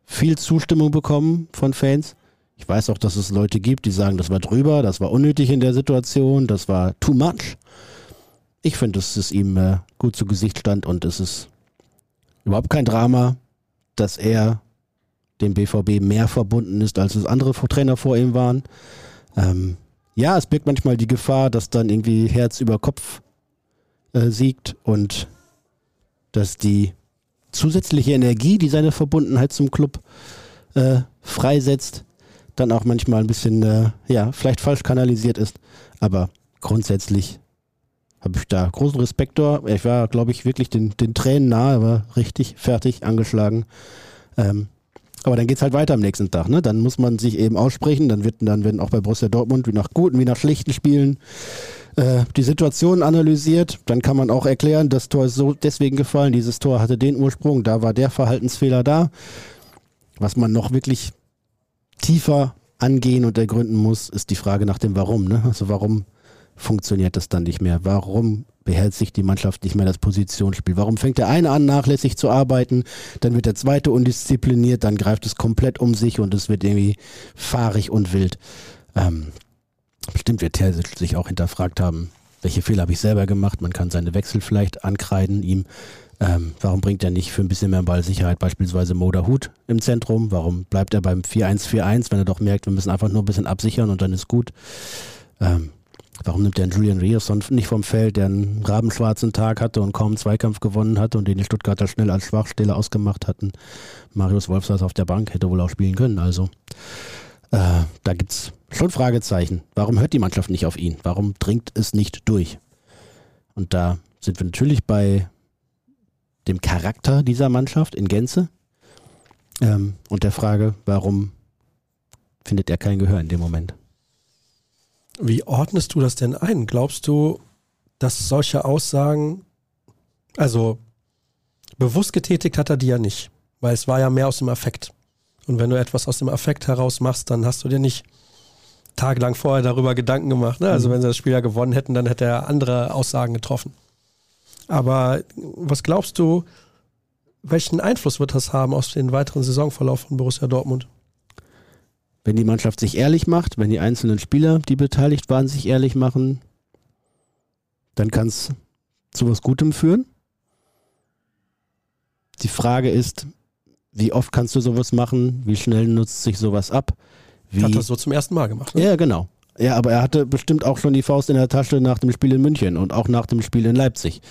viel Zustimmung bekommen von Fans. Ich weiß auch, dass es Leute gibt, die sagen, das war drüber, das war unnötig in der Situation, das war too much. Ich finde, dass es ihm äh, gut zu Gesicht stand und es ist überhaupt kein Drama dass er dem BVB mehr verbunden ist, als es andere Trainer vor ihm waren. Ähm, ja, es birgt manchmal die Gefahr, dass dann irgendwie Herz über Kopf äh, siegt und dass die zusätzliche Energie, die seine Verbundenheit zum Club äh, freisetzt, dann auch manchmal ein bisschen, äh, ja, vielleicht falsch kanalisiert ist. Aber grundsätzlich habe ich da großen Respekt da. Ich war, glaube ich, wirklich den, den Tränen nahe, war richtig fertig, angeschlagen. Ähm, aber dann geht es halt weiter am nächsten Tag. Ne? Dann muss man sich eben aussprechen. Dann, wird, dann werden auch bei Borussia Dortmund wie nach guten wie nach schlechten Spielen äh, die Situation analysiert. Dann kann man auch erklären, das Tor ist so deswegen gefallen. Dieses Tor hatte den Ursprung. Da war der Verhaltensfehler da. Was man noch wirklich tiefer angehen und ergründen muss, ist die Frage nach dem Warum. Ne? Also warum funktioniert das dann nicht mehr? Warum beherzigt die Mannschaft nicht mehr das Positionsspiel? Warum fängt der eine an, nachlässig zu arbeiten, dann wird der zweite undiszipliniert, dann greift es komplett um sich und es wird irgendwie fahrig und wild. Ähm, bestimmt wird Terzic sich auch hinterfragt haben, welche Fehler habe ich selber gemacht? Man kann seine Wechsel vielleicht ankreiden ihm. Ähm, warum bringt er nicht für ein bisschen mehr Ballsicherheit beispielsweise Moda Hut im Zentrum? Warum bleibt er beim 4-1-4-1, wenn er doch merkt, wir müssen einfach nur ein bisschen absichern und dann ist gut? Ähm, warum nimmt er einen Julian Rierson nicht vom Feld, der einen rabenschwarzen Tag hatte und kaum einen Zweikampf gewonnen hatte und den die Stuttgarter schnell als Schwachstelle ausgemacht hatten? Marius Wolf saß auf der Bank, hätte wohl auch spielen können. Also äh, da gibt es schon Fragezeichen. Warum hört die Mannschaft nicht auf ihn? Warum dringt es nicht durch? Und da sind wir natürlich bei dem Charakter dieser Mannschaft in Gänze ähm, und der Frage, warum findet er kein Gehör in dem Moment. Wie ordnest du das denn ein? Glaubst du, dass solche Aussagen, also bewusst getätigt hat er die ja nicht, weil es war ja mehr aus dem Affekt. Und wenn du etwas aus dem Affekt heraus machst, dann hast du dir nicht tagelang vorher darüber Gedanken gemacht. Ne? Also mhm. wenn sie das Spiel ja gewonnen hätten, dann hätte er andere Aussagen getroffen. Aber was glaubst du, welchen Einfluss wird das haben auf den weiteren Saisonverlauf von Borussia Dortmund? Wenn die Mannschaft sich ehrlich macht, wenn die einzelnen Spieler, die beteiligt waren, sich ehrlich machen, dann kann es zu was Gutem führen. Die Frage ist, wie oft kannst du sowas machen? Wie schnell nutzt sich sowas ab? Wie, Hat das so zum ersten Mal gemacht. Ne? Ja, genau. Ja, aber er hatte bestimmt auch schon die Faust in der Tasche nach dem Spiel in München und auch nach dem Spiel in Leipzig.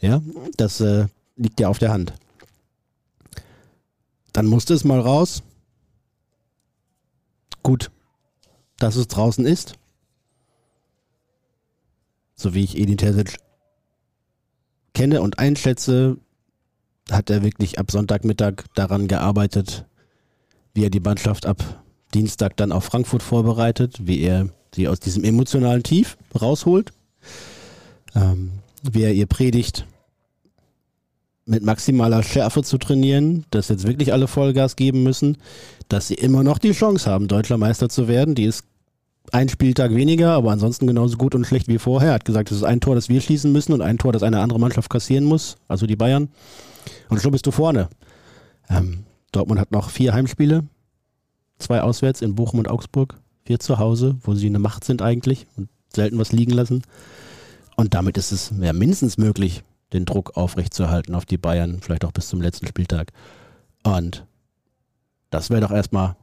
Ja, das äh, liegt ja auf der Hand. Dann musste es mal raus. Gut, dass es draußen ist. So wie ich Edin Terzic kenne und einschätze, hat er wirklich ab Sonntagmittag daran gearbeitet, wie er die Mannschaft ab Dienstag dann auf Frankfurt vorbereitet, wie er sie aus diesem emotionalen Tief rausholt, ähm, wie er ihr predigt, mit maximaler Schärfe zu trainieren, dass jetzt wirklich alle Vollgas geben müssen, dass sie immer noch die Chance haben, deutscher Meister zu werden. Die ist ein Spieltag weniger, aber ansonsten genauso gut und schlecht wie vorher. Er hat gesagt, es ist ein Tor, das wir schließen müssen und ein Tor, das eine andere Mannschaft kassieren muss, also die Bayern. Und schon bist du vorne. Ähm, Dortmund hat noch vier Heimspiele, zwei auswärts in Bochum und Augsburg, vier zu Hause, wo sie eine Macht sind eigentlich und selten was liegen lassen. Und damit ist es ja mindestens möglich, den Druck aufrechtzuerhalten auf die Bayern, vielleicht auch bis zum letzten Spieltag. Und das wäre doch erstmal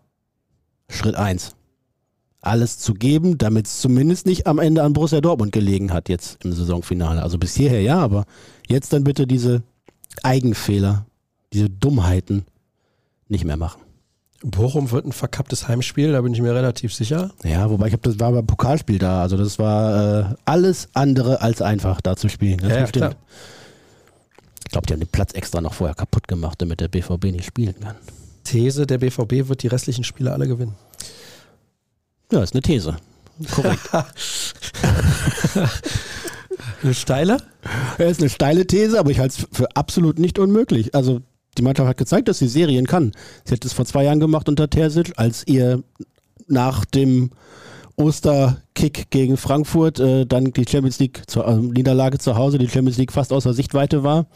Schritt eins. Alles zu geben, damit es zumindest nicht am Ende an Borussia Dortmund gelegen hat, jetzt im Saisonfinale. Also bis hierher ja, aber jetzt dann bitte diese Eigenfehler, diese Dummheiten nicht mehr machen. Bochum wird ein verkapptes Heimspiel, da bin ich mir relativ sicher. Ja, wobei ich habe das war beim Pokalspiel da, also das war äh, alles andere als einfach da zu spielen. Das ja, ja, klar. Ich glaube, die haben den Platz extra noch vorher kaputt gemacht, damit der BVB nicht spielen kann. These, der BVB wird die restlichen Spiele alle gewinnen. Ja, ist eine These. Korrekt. eine steile? Ja, ist eine steile These, aber ich halte es für absolut nicht unmöglich. Also die Mannschaft hat gezeigt, dass sie Serien kann. Sie hat es vor zwei Jahren gemacht unter Terzic, als ihr nach dem Osterkick gegen Frankfurt äh, dann die Champions League zur, äh, Niederlage zu Hause, die Champions League fast außer Sichtweite war.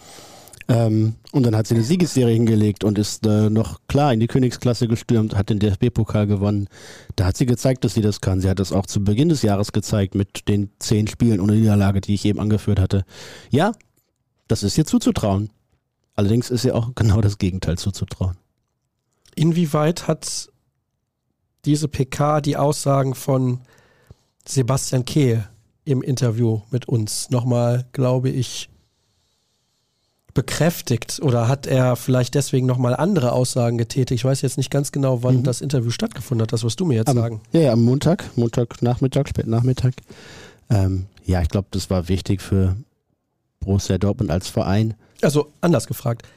Ähm, und dann hat sie eine Siegesserie hingelegt und ist äh, noch klar in die Königsklasse gestürmt, hat den DFB-Pokal gewonnen. Da hat sie gezeigt, dass sie das kann. Sie hat das auch zu Beginn des Jahres gezeigt mit den zehn Spielen ohne Niederlage, die ich eben angeführt hatte. Ja, das ist ihr zuzutrauen. Allerdings ist ihr auch genau das Gegenteil zuzutrauen. Inwieweit hat diese PK die Aussagen von Sebastian Kehl im Interview mit uns nochmal, glaube ich, bekräftigt oder hat er vielleicht deswegen nochmal andere Aussagen getätigt? Ich weiß jetzt nicht ganz genau, wann mhm. das Interview stattgefunden hat. Das wirst du mir jetzt am, sagen. Ja, ja, am Montag, Montagnachmittag, Spätnachmittag. Ähm, ja, ich glaube, das war wichtig für Borussia Dortmund als Verein. Also anders gefragt.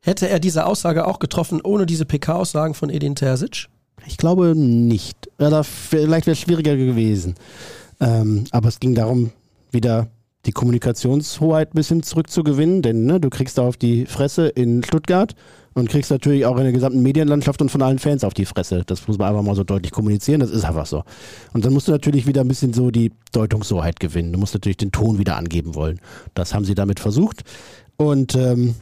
Hätte er diese Aussage auch getroffen ohne diese PK-Aussagen von Edin Terzic? Ich glaube nicht. Oder vielleicht wäre es schwieriger gewesen. Ähm, aber es ging darum, wieder die Kommunikationshoheit ein bisschen zurückzugewinnen, denn ne, du kriegst da auf die Fresse in Stuttgart und kriegst natürlich auch in der gesamten Medienlandschaft und von allen Fans auf die Fresse. Das muss man einfach mal so deutlich kommunizieren, das ist einfach so. Und dann musst du natürlich wieder ein bisschen so die Deutungshoheit gewinnen. Du musst natürlich den Ton wieder angeben wollen. Das haben sie damit versucht. Und ähm,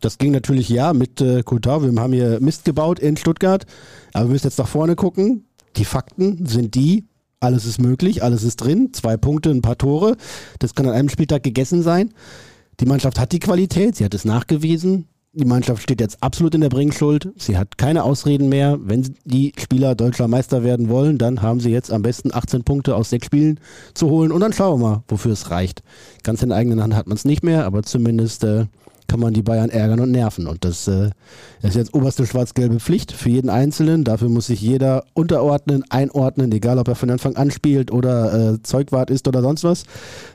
das ging natürlich ja mit äh, Kultau. Wir haben hier Mist gebaut in Stuttgart, aber wir müssen jetzt nach vorne gucken. Die Fakten sind die, alles ist möglich, alles ist drin. Zwei Punkte, ein paar Tore. Das kann an einem Spieltag gegessen sein. Die Mannschaft hat die Qualität, sie hat es nachgewiesen. Die Mannschaft steht jetzt absolut in der Bringschuld. Sie hat keine Ausreden mehr. Wenn die Spieler deutscher Meister werden wollen, dann haben sie jetzt am besten 18 Punkte aus sechs Spielen zu holen. Und dann schauen wir mal, wofür es reicht. Ganz in eigenen Hand hat man es nicht mehr, aber zumindest äh, kann man die Bayern ärgern und nerven. Und das äh, ist jetzt oberste schwarz-gelbe Pflicht für jeden Einzelnen. Dafür muss sich jeder unterordnen, einordnen, egal ob er von Anfang an spielt oder äh, Zeugwart ist oder sonst was.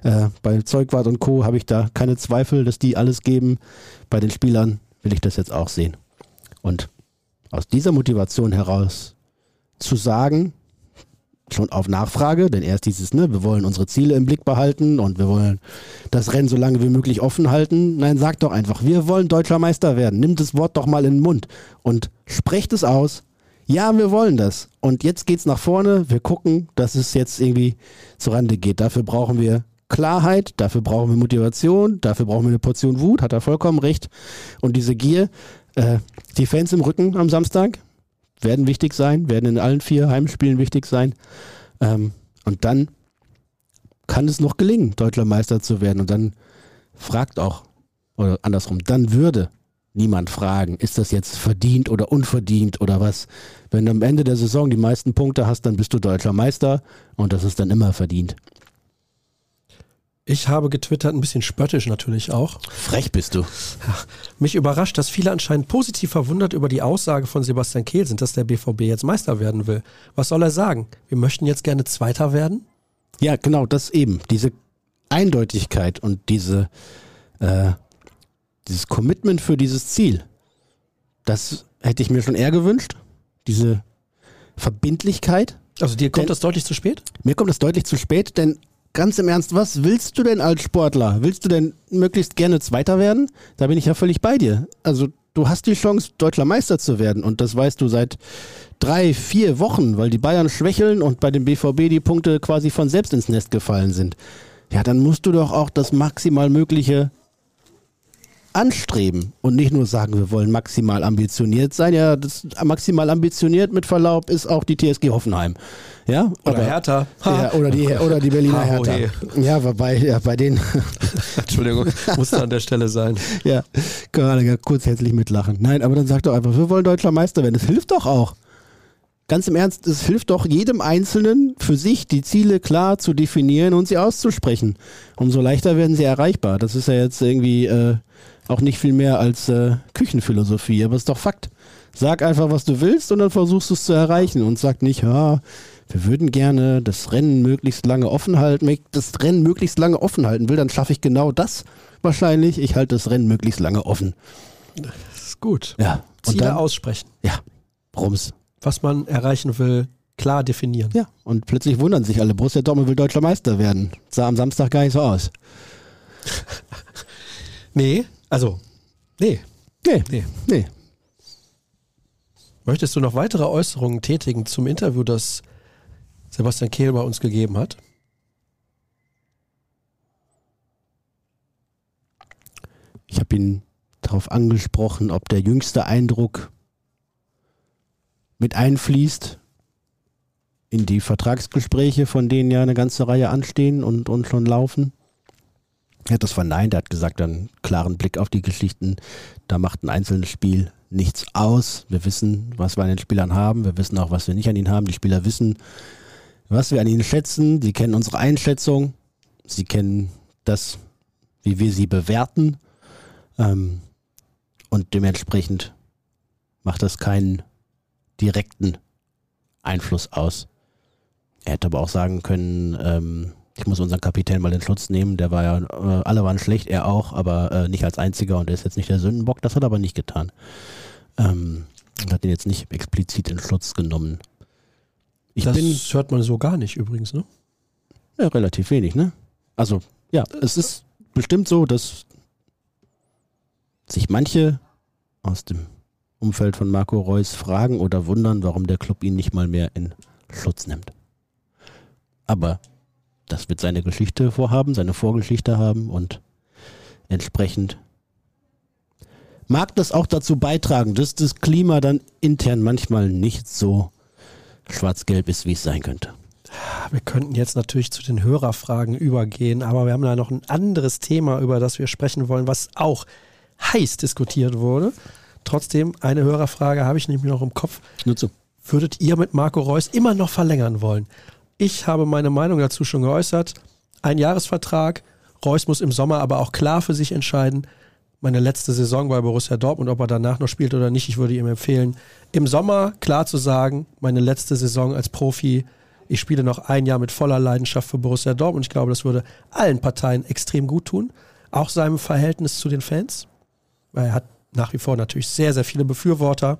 Äh, bei Zeugwart und Co. habe ich da keine Zweifel, dass die alles geben. Bei den Spielern will ich das jetzt auch sehen. Und aus dieser Motivation heraus zu sagen, schon auf Nachfrage, denn erst dieses, ne, wir wollen unsere Ziele im Blick behalten und wir wollen das Rennen so lange wie möglich offen halten. Nein, sagt doch einfach, wir wollen deutscher Meister werden. Nimmt das Wort doch mal in den Mund und sprecht es aus. Ja, wir wollen das. Und jetzt geht's nach vorne. Wir gucken, dass es jetzt irgendwie zu Rande geht. Dafür brauchen wir Klarheit, dafür brauchen wir Motivation, dafür brauchen wir eine Portion Wut, hat er vollkommen recht. Und diese Gier, äh, die Fans im Rücken am Samstag, werden wichtig sein, werden in allen vier Heimspielen wichtig sein. Ähm, und dann kann es noch gelingen, deutscher Meister zu werden. Und dann fragt auch, oder andersrum, dann würde niemand fragen, ist das jetzt verdient oder unverdient oder was. Wenn du am Ende der Saison die meisten Punkte hast, dann bist du deutscher Meister und das ist dann immer verdient. Ich habe getwittert, ein bisschen spöttisch natürlich auch. Frech bist du. Mich überrascht, dass viele anscheinend positiv verwundert über die Aussage von Sebastian Kehl sind, dass der BVB jetzt Meister werden will. Was soll er sagen? Wir möchten jetzt gerne Zweiter werden? Ja, genau, das eben. Diese Eindeutigkeit und diese, äh, dieses Commitment für dieses Ziel, das hätte ich mir schon eher gewünscht. Diese Verbindlichkeit. Also dir kommt denn, das deutlich zu spät? Mir kommt das deutlich zu spät, denn ganz im Ernst, was willst du denn als Sportler? Willst du denn möglichst gerne Zweiter werden? Da bin ich ja völlig bei dir. Also du hast die Chance, deutscher Meister zu werden und das weißt du seit drei, vier Wochen, weil die Bayern schwächeln und bei dem BVB die Punkte quasi von selbst ins Nest gefallen sind. Ja, dann musst du doch auch das maximal Mögliche anstreben und nicht nur sagen, wir wollen maximal ambitioniert sein. Ja, das maximal ambitioniert mit Verlaub ist auch die TSG Hoffenheim. Ja, oder aber, Hertha. Ja, oder die oder die Berliner Hertha. Ja, wobei ja bei denen Entschuldigung, musste an der Stelle sein. Ja, gerade kurz herzlich mitlachen. Nein, aber dann sag doch einfach, wir wollen deutscher Meister werden. Das hilft doch auch. Ganz im Ernst, es hilft doch jedem Einzelnen für sich die Ziele klar zu definieren und sie auszusprechen. Umso leichter werden sie erreichbar. Das ist ja jetzt irgendwie äh, auch nicht viel mehr als äh, Küchenphilosophie, aber es ist doch Fakt. Sag einfach, was du willst und dann versuchst du es zu erreichen und sag nicht, ja, wir würden gerne das Rennen möglichst lange offen halten. Wenn ich das Rennen möglichst lange offen halten will, dann schaffe ich genau das wahrscheinlich. Ich halte das Rennen möglichst lange offen. Das ist gut. Ja. Ziele dann, aussprechen. Ja. Rums. Was man erreichen will, klar definieren. Ja. Und plötzlich wundern sich alle. Borussia Dortmund will deutscher Meister werden. Sah am Samstag gar nicht so aus. nee, also, nee. Nee. Nee. nee. Möchtest du noch weitere Äußerungen tätigen zum Interview, das Sebastian Kehl bei uns gegeben hat? Ich habe ihn darauf angesprochen, ob der jüngste Eindruck mit einfließt in die Vertragsgespräche, von denen ja eine ganze Reihe anstehen und, und schon laufen. Er hat das verneint, er hat gesagt, einen klaren Blick auf die Geschichten, da macht ein einzelnes Spiel nichts aus. Wir wissen, was wir an den Spielern haben, wir wissen auch, was wir nicht an ihnen haben. Die Spieler wissen, was wir an ihnen schätzen, sie kennen unsere Einschätzung, sie kennen das, wie wir sie bewerten. Ähm, und dementsprechend macht das keinen direkten Einfluss aus. Er hätte aber auch sagen können, ähm, ich muss unseren Kapitän mal in Schutz nehmen. Der war ja, äh, alle waren schlecht, er auch, aber äh, nicht als einziger und er ist jetzt nicht der Sündenbock. Das hat er aber nicht getan. Ähm, hat ihn jetzt nicht explizit in Schutz genommen. Ich das bin, hört man so gar nicht übrigens, ne? Ja, relativ wenig, ne? Also, ja, es ist bestimmt so, dass sich manche aus dem Umfeld von Marco Reus fragen oder wundern, warum der Club ihn nicht mal mehr in Schutz nimmt. Aber das wird seine Geschichte vorhaben, seine Vorgeschichte haben und entsprechend mag das auch dazu beitragen, dass das Klima dann intern manchmal nicht so schwarz-gelb ist, wie es sein könnte. Wir könnten jetzt natürlich zu den Hörerfragen übergehen, aber wir haben da noch ein anderes Thema, über das wir sprechen wollen, was auch heiß diskutiert wurde. Trotzdem, eine Hörerfrage habe ich nämlich noch im Kopf. Nur zu. Würdet ihr mit Marco Reus immer noch verlängern wollen? Ich habe meine Meinung dazu schon geäußert. Ein Jahresvertrag. Reus muss im Sommer aber auch klar für sich entscheiden. Meine letzte Saison bei Borussia Dortmund, ob er danach noch spielt oder nicht, ich würde ihm empfehlen, im Sommer klar zu sagen, meine letzte Saison als Profi, ich spiele noch ein Jahr mit voller Leidenschaft für Borussia Dortmund. Ich glaube, das würde allen Parteien extrem gut tun. Auch seinem Verhältnis zu den Fans. Weil er hat nach wie vor natürlich sehr, sehr viele Befürworter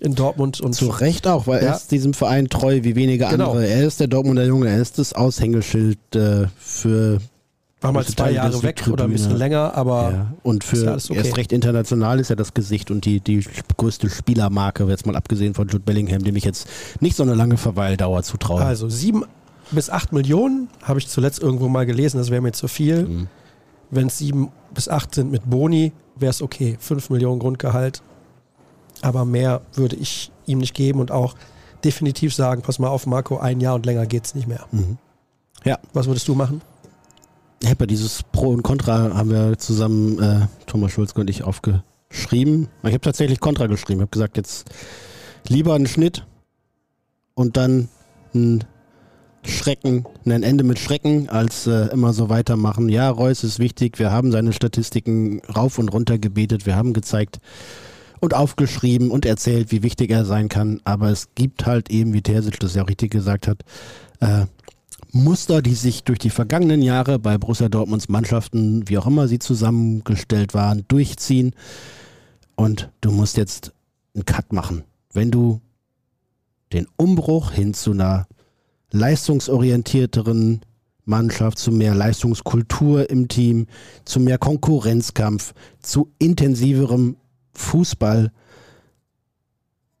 in Dortmund. Und Zu Recht auch, weil Ja. er ist diesem Verein treu wie wenige Genau. andere. Er ist der Dortmunder Junge, er ist das Aushängeschild äh, für war mal zwei Jahre weg oder ein bisschen länger, aber ja, und ist für ja okay. erst recht international ist er das Gesicht und die, die größte Spielermarke, jetzt mal abgesehen von Jude Bellingham, dem ich jetzt nicht so eine lange Verweildauer zutraue. also sieben bis acht Millionen habe ich zuletzt irgendwo mal gelesen, das wäre mir zu viel. Mhm. Wenn es sieben bis acht sind mit Boni, wäre es okay. Fünf Millionen Grundgehalt. Aber mehr würde ich ihm nicht geben und auch definitiv sagen, pass mal auf, Marco, ein Jahr und länger geht's nicht mehr. Mhm. Ja. Was würdest du machen? Ja dieses Pro und Contra haben wir zusammen, äh, Thomas Schulzke und ich, aufgeschrieben. Ich habe tatsächlich Contra geschrieben. Ich habe gesagt, jetzt lieber einen Schnitt und dann ein Schrecken, ein Ende mit Schrecken, als äh, immer so weitermachen. Ja, Reus ist wichtig. Wir haben seine Statistiken rauf und runter gebetet. Wir haben gezeigt und aufgeschrieben und erzählt, wie wichtig er sein kann. Aber es gibt halt eben, wie Terzic das ja auch richtig gesagt hat, äh, Muster, die sich durch die vergangenen Jahre bei Borussia Dortmunds Mannschaften, wie auch immer sie zusammengestellt waren, durchziehen. Und du musst jetzt einen Cut machen. Wenn du den Umbruch hin zu einer leistungsorientierteren Mannschaft, zu mehr Leistungskultur im Team, zu mehr Konkurrenzkampf, zu intensiverem Fußball,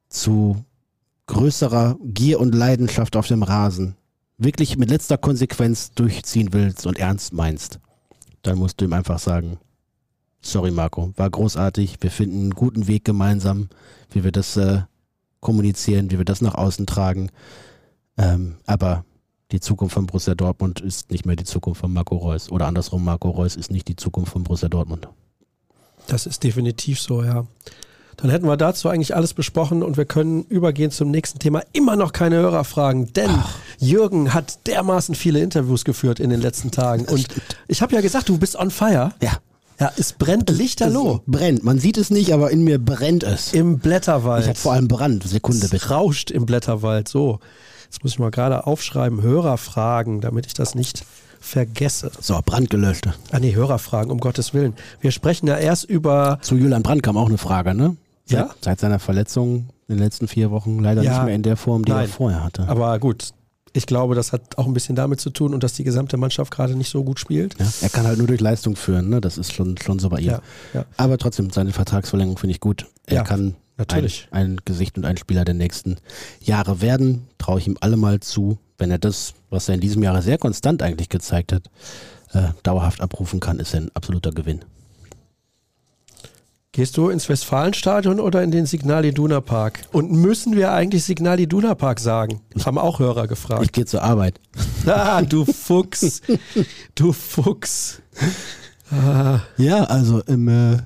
zu größerer Gier und Leidenschaft auf dem Rasen, wirklich mit letzter Konsequenz durchziehen willst und ernst meinst, dann musst du ihm einfach sagen, sorry Marco, war großartig, wir finden einen guten Weg gemeinsam, wie wir das äh, kommunizieren, wie wir das nach außen tragen, ähm, aber die Zukunft von Borussia Dortmund ist nicht mehr die Zukunft von Marco Reus oder andersrum, Marco Reus ist nicht die Zukunft von Borussia Dortmund. Das ist definitiv so, ja. Dann hätten wir dazu eigentlich alles besprochen und wir können übergehen zum nächsten Thema. Immer noch keine Hörerfragen, denn Jürgen hat dermaßen viele Interviews geführt in den letzten Tagen. Und ich habe ja gesagt, du bist on fire. Ja. Ja, es brennt lichterloh Es brennt. Man sieht es nicht, aber in mir brennt es. im Blätterwald. Ich habe vor allem Brand. Sekunde es bitte. rauscht im Blätterwald. So, jetzt muss ich mal gerade aufschreiben, Hörerfragen, damit ich das nicht vergesse. So, Brand gelöscht. Ah nee, Hörerfragen, um Gottes Willen. Wir sprechen ja erst über Zu Julian Brandt kam auch eine Frage, ne? Ja? Seit, seit seiner Verletzung in den letzten vier Wochen leider Ja. nicht mehr in der Form, die er Nein. vorher hatte. Aber gut, ich glaube, das hat auch ein bisschen damit zu tun und dass die gesamte Mannschaft gerade nicht so gut spielt. ja, er kann halt nur durch Leistung führen, ne? Das ist schon, schon so bei ihm. Ja. Aber trotzdem, seine Vertragsverlängerung finde ich gut. Er kann natürlich. Ein, ein Gesicht und ein Spieler der nächsten Jahre werden. Traue ich ihm allemal zu, wenn er das, was er in diesem Jahre sehr konstant eigentlich gezeigt hat, äh, dauerhaft abrufen kann, ist er ein absoluter Gewinn. Gehst du ins Westfalenstadion oder in den Signal Iduna Park? Und müssen wir eigentlich Signal Iduna Park sagen? Haben auch Hörer Ich gefragt. gehe zur Arbeit. Ah, du Fuchs. Du Fuchs. Ah, Ja, also im, äh,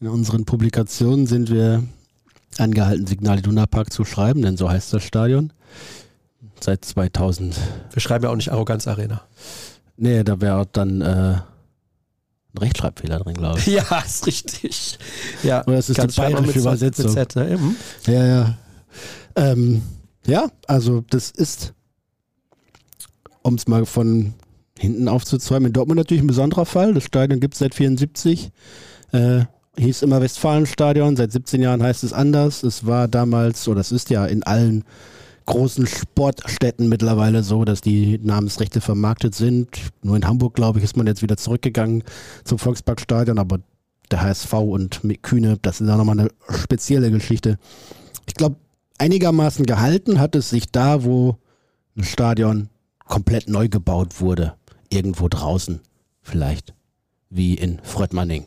in unseren Publikationen sind wir angehalten, Signal Iduna Park zu schreiben, denn so heißt das Stadion. Seit 2000. wir schreiben ja auch nicht Arroganz Arena. Nee, da wäre dann äh, ein Rechtschreibfehler drin, glaube ich. Ja, ist richtig. Ja, Oder es ist die bayerische Übersetzung. Z, ne? Mhm. Ja, ja. Ähm, ja, also das ist, um es mal von hinten aufzuzäumen, in Dortmund natürlich ein besonderer Fall. Das Stadion gibt es seit 74. Äh, hieß immer Westfalenstadion, seit 17 Jahren heißt es anders. Es war damals, oder es ist ja in allen großen Sportstädten mittlerweile so, dass die Namensrechte vermarktet sind. Nur in Hamburg, glaube ich, ist man jetzt wieder zurückgegangen zum Volksparkstadion, aber der HSV und Kühne, das ist ja nochmal eine spezielle Geschichte. Ich glaube, einigermaßen gehalten hat es sich da, wo ein Stadion komplett neu gebaut wurde. Irgendwo draußen vielleicht. Wie in Fröttmanning.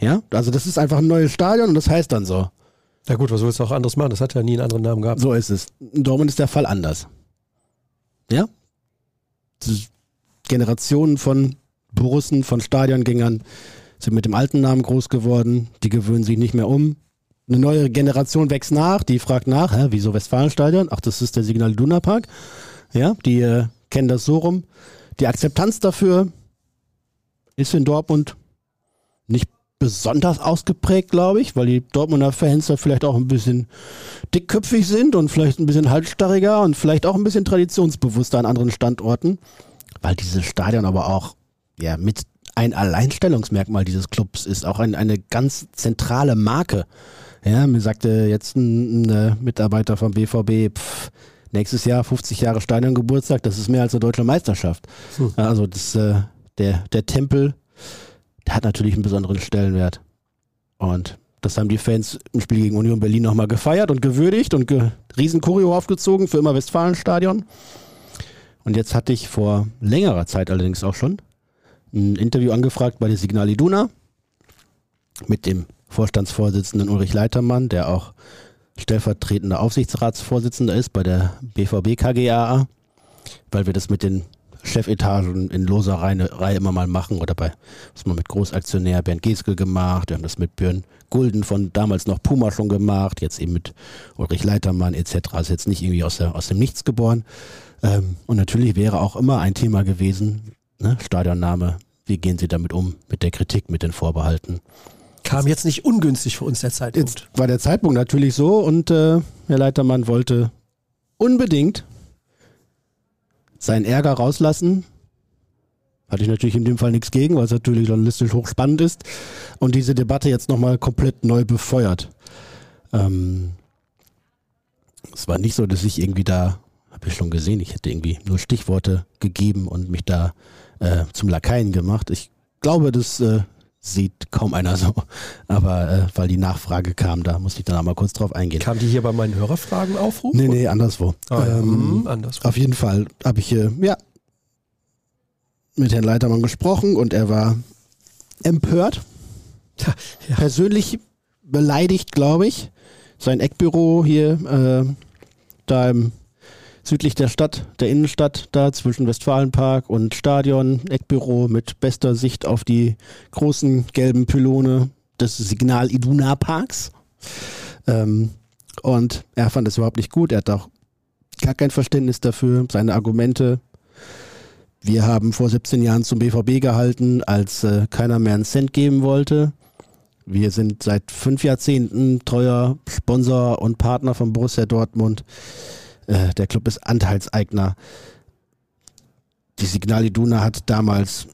Ja, also das ist einfach ein neues Stadion und das heißt dann so. Ja gut, was willst du auch anderes machen? Das hat ja nie einen anderen Namen gehabt. So ist es. In Dortmund ist der Fall anders. ja, Generationen von Borussen, von Stadiongängern sind mit dem alten Namen groß geworden, die gewöhnen sich nicht mehr um. Eine neue Generation wächst nach, die fragt nach, hä, wieso Westfalenstadion? Ach, das ist der Signal Iduna Park. Ja, die äh, kennen das so rum. Die Akzeptanz dafür ist in Dortmund nicht besonders ausgeprägt, glaube ich, weil die Dortmunder Fans da vielleicht auch ein bisschen dickköpfig sind und vielleicht ein bisschen halsstarriger und vielleicht auch ein bisschen traditionsbewusster an anderen Standorten, weil dieses Stadion aber auch ja mit ein Alleinstellungsmerkmal dieses Clubs ist, auch ein, eine ganz zentrale Marke. Ja, mir sagte jetzt ein, ein äh, Mitarbeiter vom BVB, pff, nächstes Jahr 50 Jahre Stadiongeburtstag, das ist mehr als eine deutsche Meisterschaft. Hm. Also das, äh, der, der Tempel, hat natürlich einen besonderen Stellenwert. Und das haben die Fans im Spiel gegen Union Berlin nochmal gefeiert und gewürdigt und ge riesen Choreo aufgezogen für immer Westfalenstadion. Und jetzt hatte ich vor längerer Zeit allerdings auch schon ein Interview angefragt bei der Signal Iduna mit dem Vorstandsvorsitzenden Ulrich Leitermann, der auch stellvertretender Aufsichtsratsvorsitzender ist bei der BVB KGAA, weil wir das mit den Chefetagen in loser Reihe immer mal machen oder bei, was man mit Großaktionär Bernd Geske gemacht, wir haben das mit Björn Gulden von damals noch Puma schon gemacht, jetzt eben mit Ulrich Leitermann etc. Ist jetzt nicht irgendwie aus, der, aus dem Nichts geboren. Ähm, und natürlich wäre auch immer ein Thema gewesen, ne, Stadionname, wie gehen Sie damit um, mit der Kritik, mit den Vorbehalten. Kam jetzt nicht ungünstig für uns der Zeitpunkt. Jetzt war der Zeitpunkt natürlich so und äh, Herr Leitermann wollte unbedingt seinen Ärger rauslassen. Hatte ich natürlich in dem Fall nichts gegen, weil es natürlich journalistisch hochspannend ist und diese Debatte jetzt nochmal komplett neu befeuert. Ähm, es war nicht so, dass ich irgendwie da, habe ich schon gesehen, ich hätte irgendwie nur Stichworte gegeben und mich da äh, zum Lakaien gemacht. Ich glaube, das äh, sieht kaum einer so. Aber äh, weil die Nachfrage kam, da musste ich dann einmal kurz drauf eingehen. Kam die hier bei meinen Hörerfragen aufrufen? Nee, nee, anderswo. Ah, ähm, mhm, anderswo. Auf jeden Fall habe ich äh, ja mit Herrn Leitermann gesprochen und er war empört. Ja, ja. Persönlich beleidigt, glaube ich. Sein Eckbüro hier äh, da im südlich der Stadt, der Innenstadt, da zwischen Westfalenpark und Stadion, Eckbüro mit bester Sicht auf die großen gelben Pylone des Signal Iduna Parks. Ähm, und er fand das überhaupt nicht gut. Er hat auch gar kein Verständnis dafür. Seine Argumente. Wir haben vor 17 Jahren zum BVB gehalten, als äh, keiner mehr einen Cent geben wollte. Wir sind seit fünf Jahrzehnten treuer Sponsor und Partner von Borussia Dortmund. Äh, der Club ist Anteilseigner. Die Signal Iduna hat damals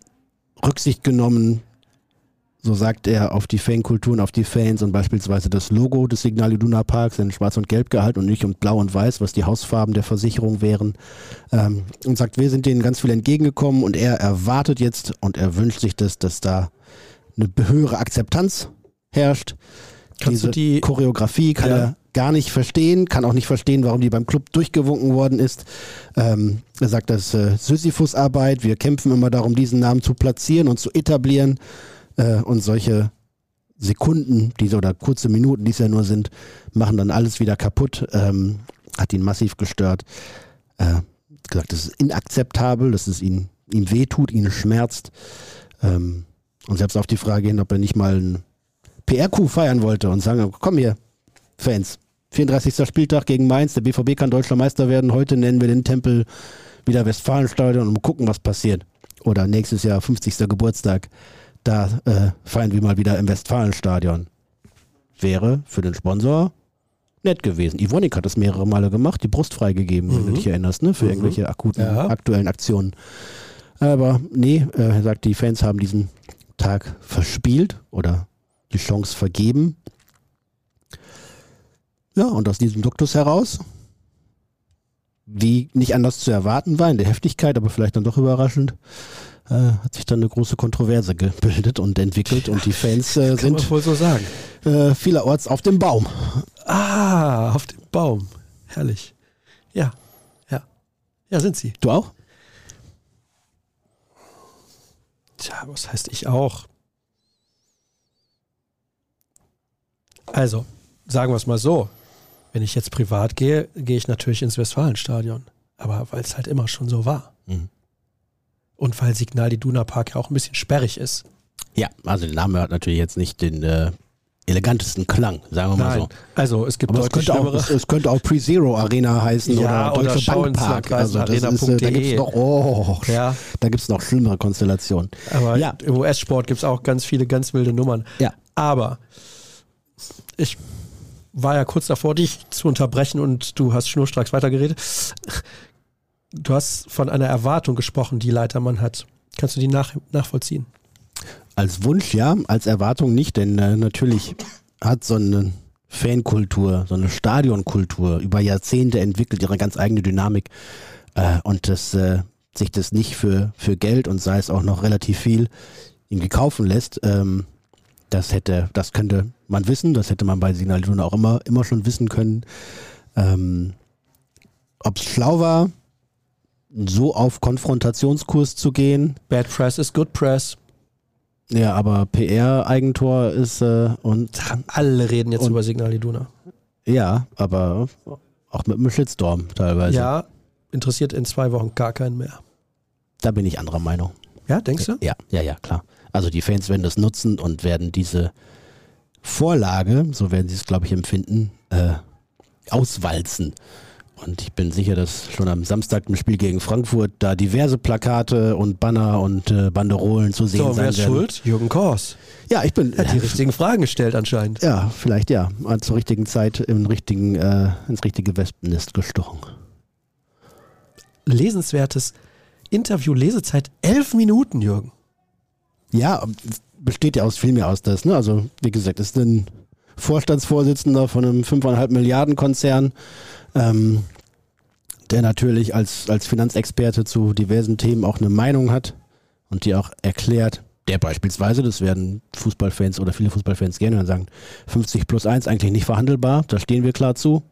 Rücksicht genommen, so sagt er, auf die Fankultur und auf die Fans und beispielsweise das Logo des Signal Iduna Parks in schwarz und gelb gehalten und nicht in blau und weiß, was die Hausfarben der Versicherung wären. Ähm, und sagt, wir sind denen ganz viel entgegengekommen und er erwartet jetzt und er wünscht sich das, dass da eine höhere Akzeptanz herrscht. Kannst Diese du die Choreografie kann ja. er gar nicht verstehen, kann auch nicht verstehen, warum die beim Club durchgewunken worden ist. Ähm, er sagt, das ist äh, Sisyphus-Arbeit. Wir kämpfen immer darum, diesen Namen zu platzieren und zu etablieren. Äh, und solche Sekunden, diese oder kurze Minuten, die es ja nur sind, machen dann alles wieder kaputt. Ähm, hat ihn massiv gestört. Äh, gesagt, das ist inakzeptabel, dass es ihn, ihm wehtut, ihn schmerzt. Ähm, und selbst auf die Frage hin, ob er nicht mal ein PR-Coup feiern wollte und sagen, komm hier, Fans, 34. Spieltag gegen Mainz. Der BVB kann deutscher Meister werden. Heute nennen wir den Tempel wieder Westfalenstadion und gucken, was passiert. Oder nächstes Jahr 50. Geburtstag. Da äh, feiern wir mal wieder im Westfalenstadion. Wäre für den Sponsor nett gewesen. Ivonik hat das mehrere Male gemacht, die Brust freigegeben, mhm. wenn du mhm. dich erinnerst, ne? für mhm. irgendwelche akuten, ja. aktuellen Aktionen. Aber nee, äh, er sagt, die Fans haben diesen Tag verspielt oder die Chance vergeben. Ja, und aus diesem Duktus heraus, wie nicht anders zu erwarten war in der Heftigkeit, aber vielleicht dann doch überraschend, äh, hat sich dann eine große Kontroverse gebildet und entwickelt und die Fans äh, sind so sagen. Äh, vielerorts auf dem Baum. Ah, auf dem Baum. Herrlich. Ja, ja. Ja, sind sie. Du auch? Tja, was heißt ich auch? Also, sagen wir es mal so wenn ich jetzt privat gehe, gehe ich natürlich ins Westfalenstadion. aber weil es halt immer schon so war. Mhm. Und weil Signal Iduna Park ja auch ein bisschen sperrig ist. Ja, also der Name hat natürlich jetzt nicht den äh, elegantesten Klang, sagen wir mal Nein, so. also es gibt Aber es könnte, auch, es, es könnte auch Pre-Zero Arena heißen Ja, oder oder Deutsche Bankpark. Also das ist, äh, da Reisen, gibt's noch, oh, Ja, da gibt's noch schlimmere Konstellationen. aber Ja. im US-Sport gibt es auch ganz viele ganz wilde Nummern. Ja. Aber ich war ja kurz davor, dich zu unterbrechen und du hast schnurstracks weitergeredet. Du hast von einer Erwartung gesprochen, die Leitermann hat. Kannst du die nach, nachvollziehen? Als Wunsch ja, als Erwartung nicht, denn äh, natürlich hat so eine Fankultur, so eine Stadionkultur über Jahrzehnte entwickelt ihre ganz eigene Dynamik äh, und das äh, sich das nicht für, für Geld und sei es auch noch relativ viel irgendwie kaufen lässt, ähm, das hätte, das könnte man wissen, das hätte man bei Signal Iduna auch immer, immer schon wissen können. Ähm, Ob es schlau war, so auf Konfrontationskurs zu gehen, Bad Press is good press. ja, aber PR-Eigentor ist äh, und Alle reden jetzt Und- über Signal Iduna. ja, aber auch mit einem Shitstorm teilweise. Ja, interessiert in zwei Wochen gar keinen mehr. Da bin ich anderer Meinung. Ja, denkst du? Ja, ja, ja, klar. Also die Fans werden das nutzen und werden diese Vorlage, so werden sie es, glaube ich, empfinden, äh, auswalzen. Und ich bin sicher, dass schon am Samstag im Spiel gegen Frankfurt da diverse Plakate und Banner und äh, Banderolen zu sehen So, wer sein ist werden. schuld? Jürgen Kors. Ja, ich bin. Er hat die richtigen Fragen gestellt anscheinend. Ja, vielleicht ja. Hat zur richtigen Zeit im richtigen, äh, ins richtige Wespennest gestochen. Lesenswertes Interview, Lesezeit, elf Minuten, Jürgen. Ja, besteht ja aus viel mehr aus das. Ne? Also, wie gesagt, ist ein Vorstandsvorsitzender von einem 5,5 Milliarden Konzern, ähm, der natürlich als, als Finanzexperte zu diversen Themen auch eine Meinung hat und die auch erklärt, der beispielsweise, das werden Fußballfans oder viele Fußballfans gerne hören, sagen, 50 plus 1 eigentlich nicht verhandelbar, da stehen wir klar zu.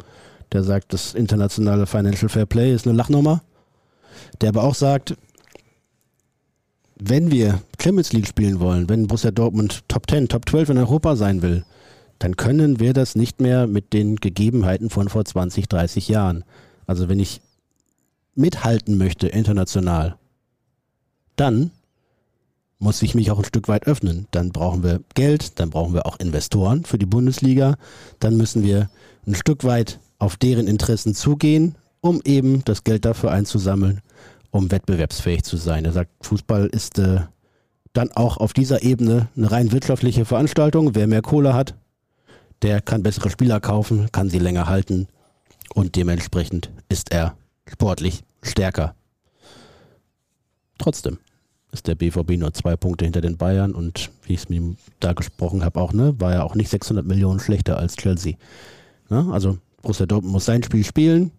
Der sagt, das internationale Financial Fair Play ist eine Lachnummer. Der aber auch sagt, wenn wir Champions League spielen wollen, wenn Borussia Dortmund Top 10, Top 12 in Europa sein will, dann können wir das nicht mehr mit den Gegebenheiten von vor 20, 30 Jahren. Also wenn ich mithalten möchte international, dann muss ich mich auch ein Stück weit öffnen. Dann brauchen wir Geld, dann brauchen wir auch Investoren für die Bundesliga, dann müssen wir ein Stück weit auf deren Interessen zugehen, um eben das Geld dafür einzusammeln, um wettbewerbsfähig zu sein. Er sagt, Fußball ist äh, dann auch auf dieser Ebene eine rein wirtschaftliche Veranstaltung. Wer mehr Kohle hat, der kann bessere Spieler kaufen, kann sie länger halten und dementsprechend ist er sportlich stärker. Trotzdem ist der BVB nur zwei Punkte hinter den Bayern und wie ich es ihm da gesprochen habe, auch, ne, war ja auch nicht 600 Millionen schlechter als Chelsea. Ne? Also Borussia Dortmund muss sein Spiel spielen.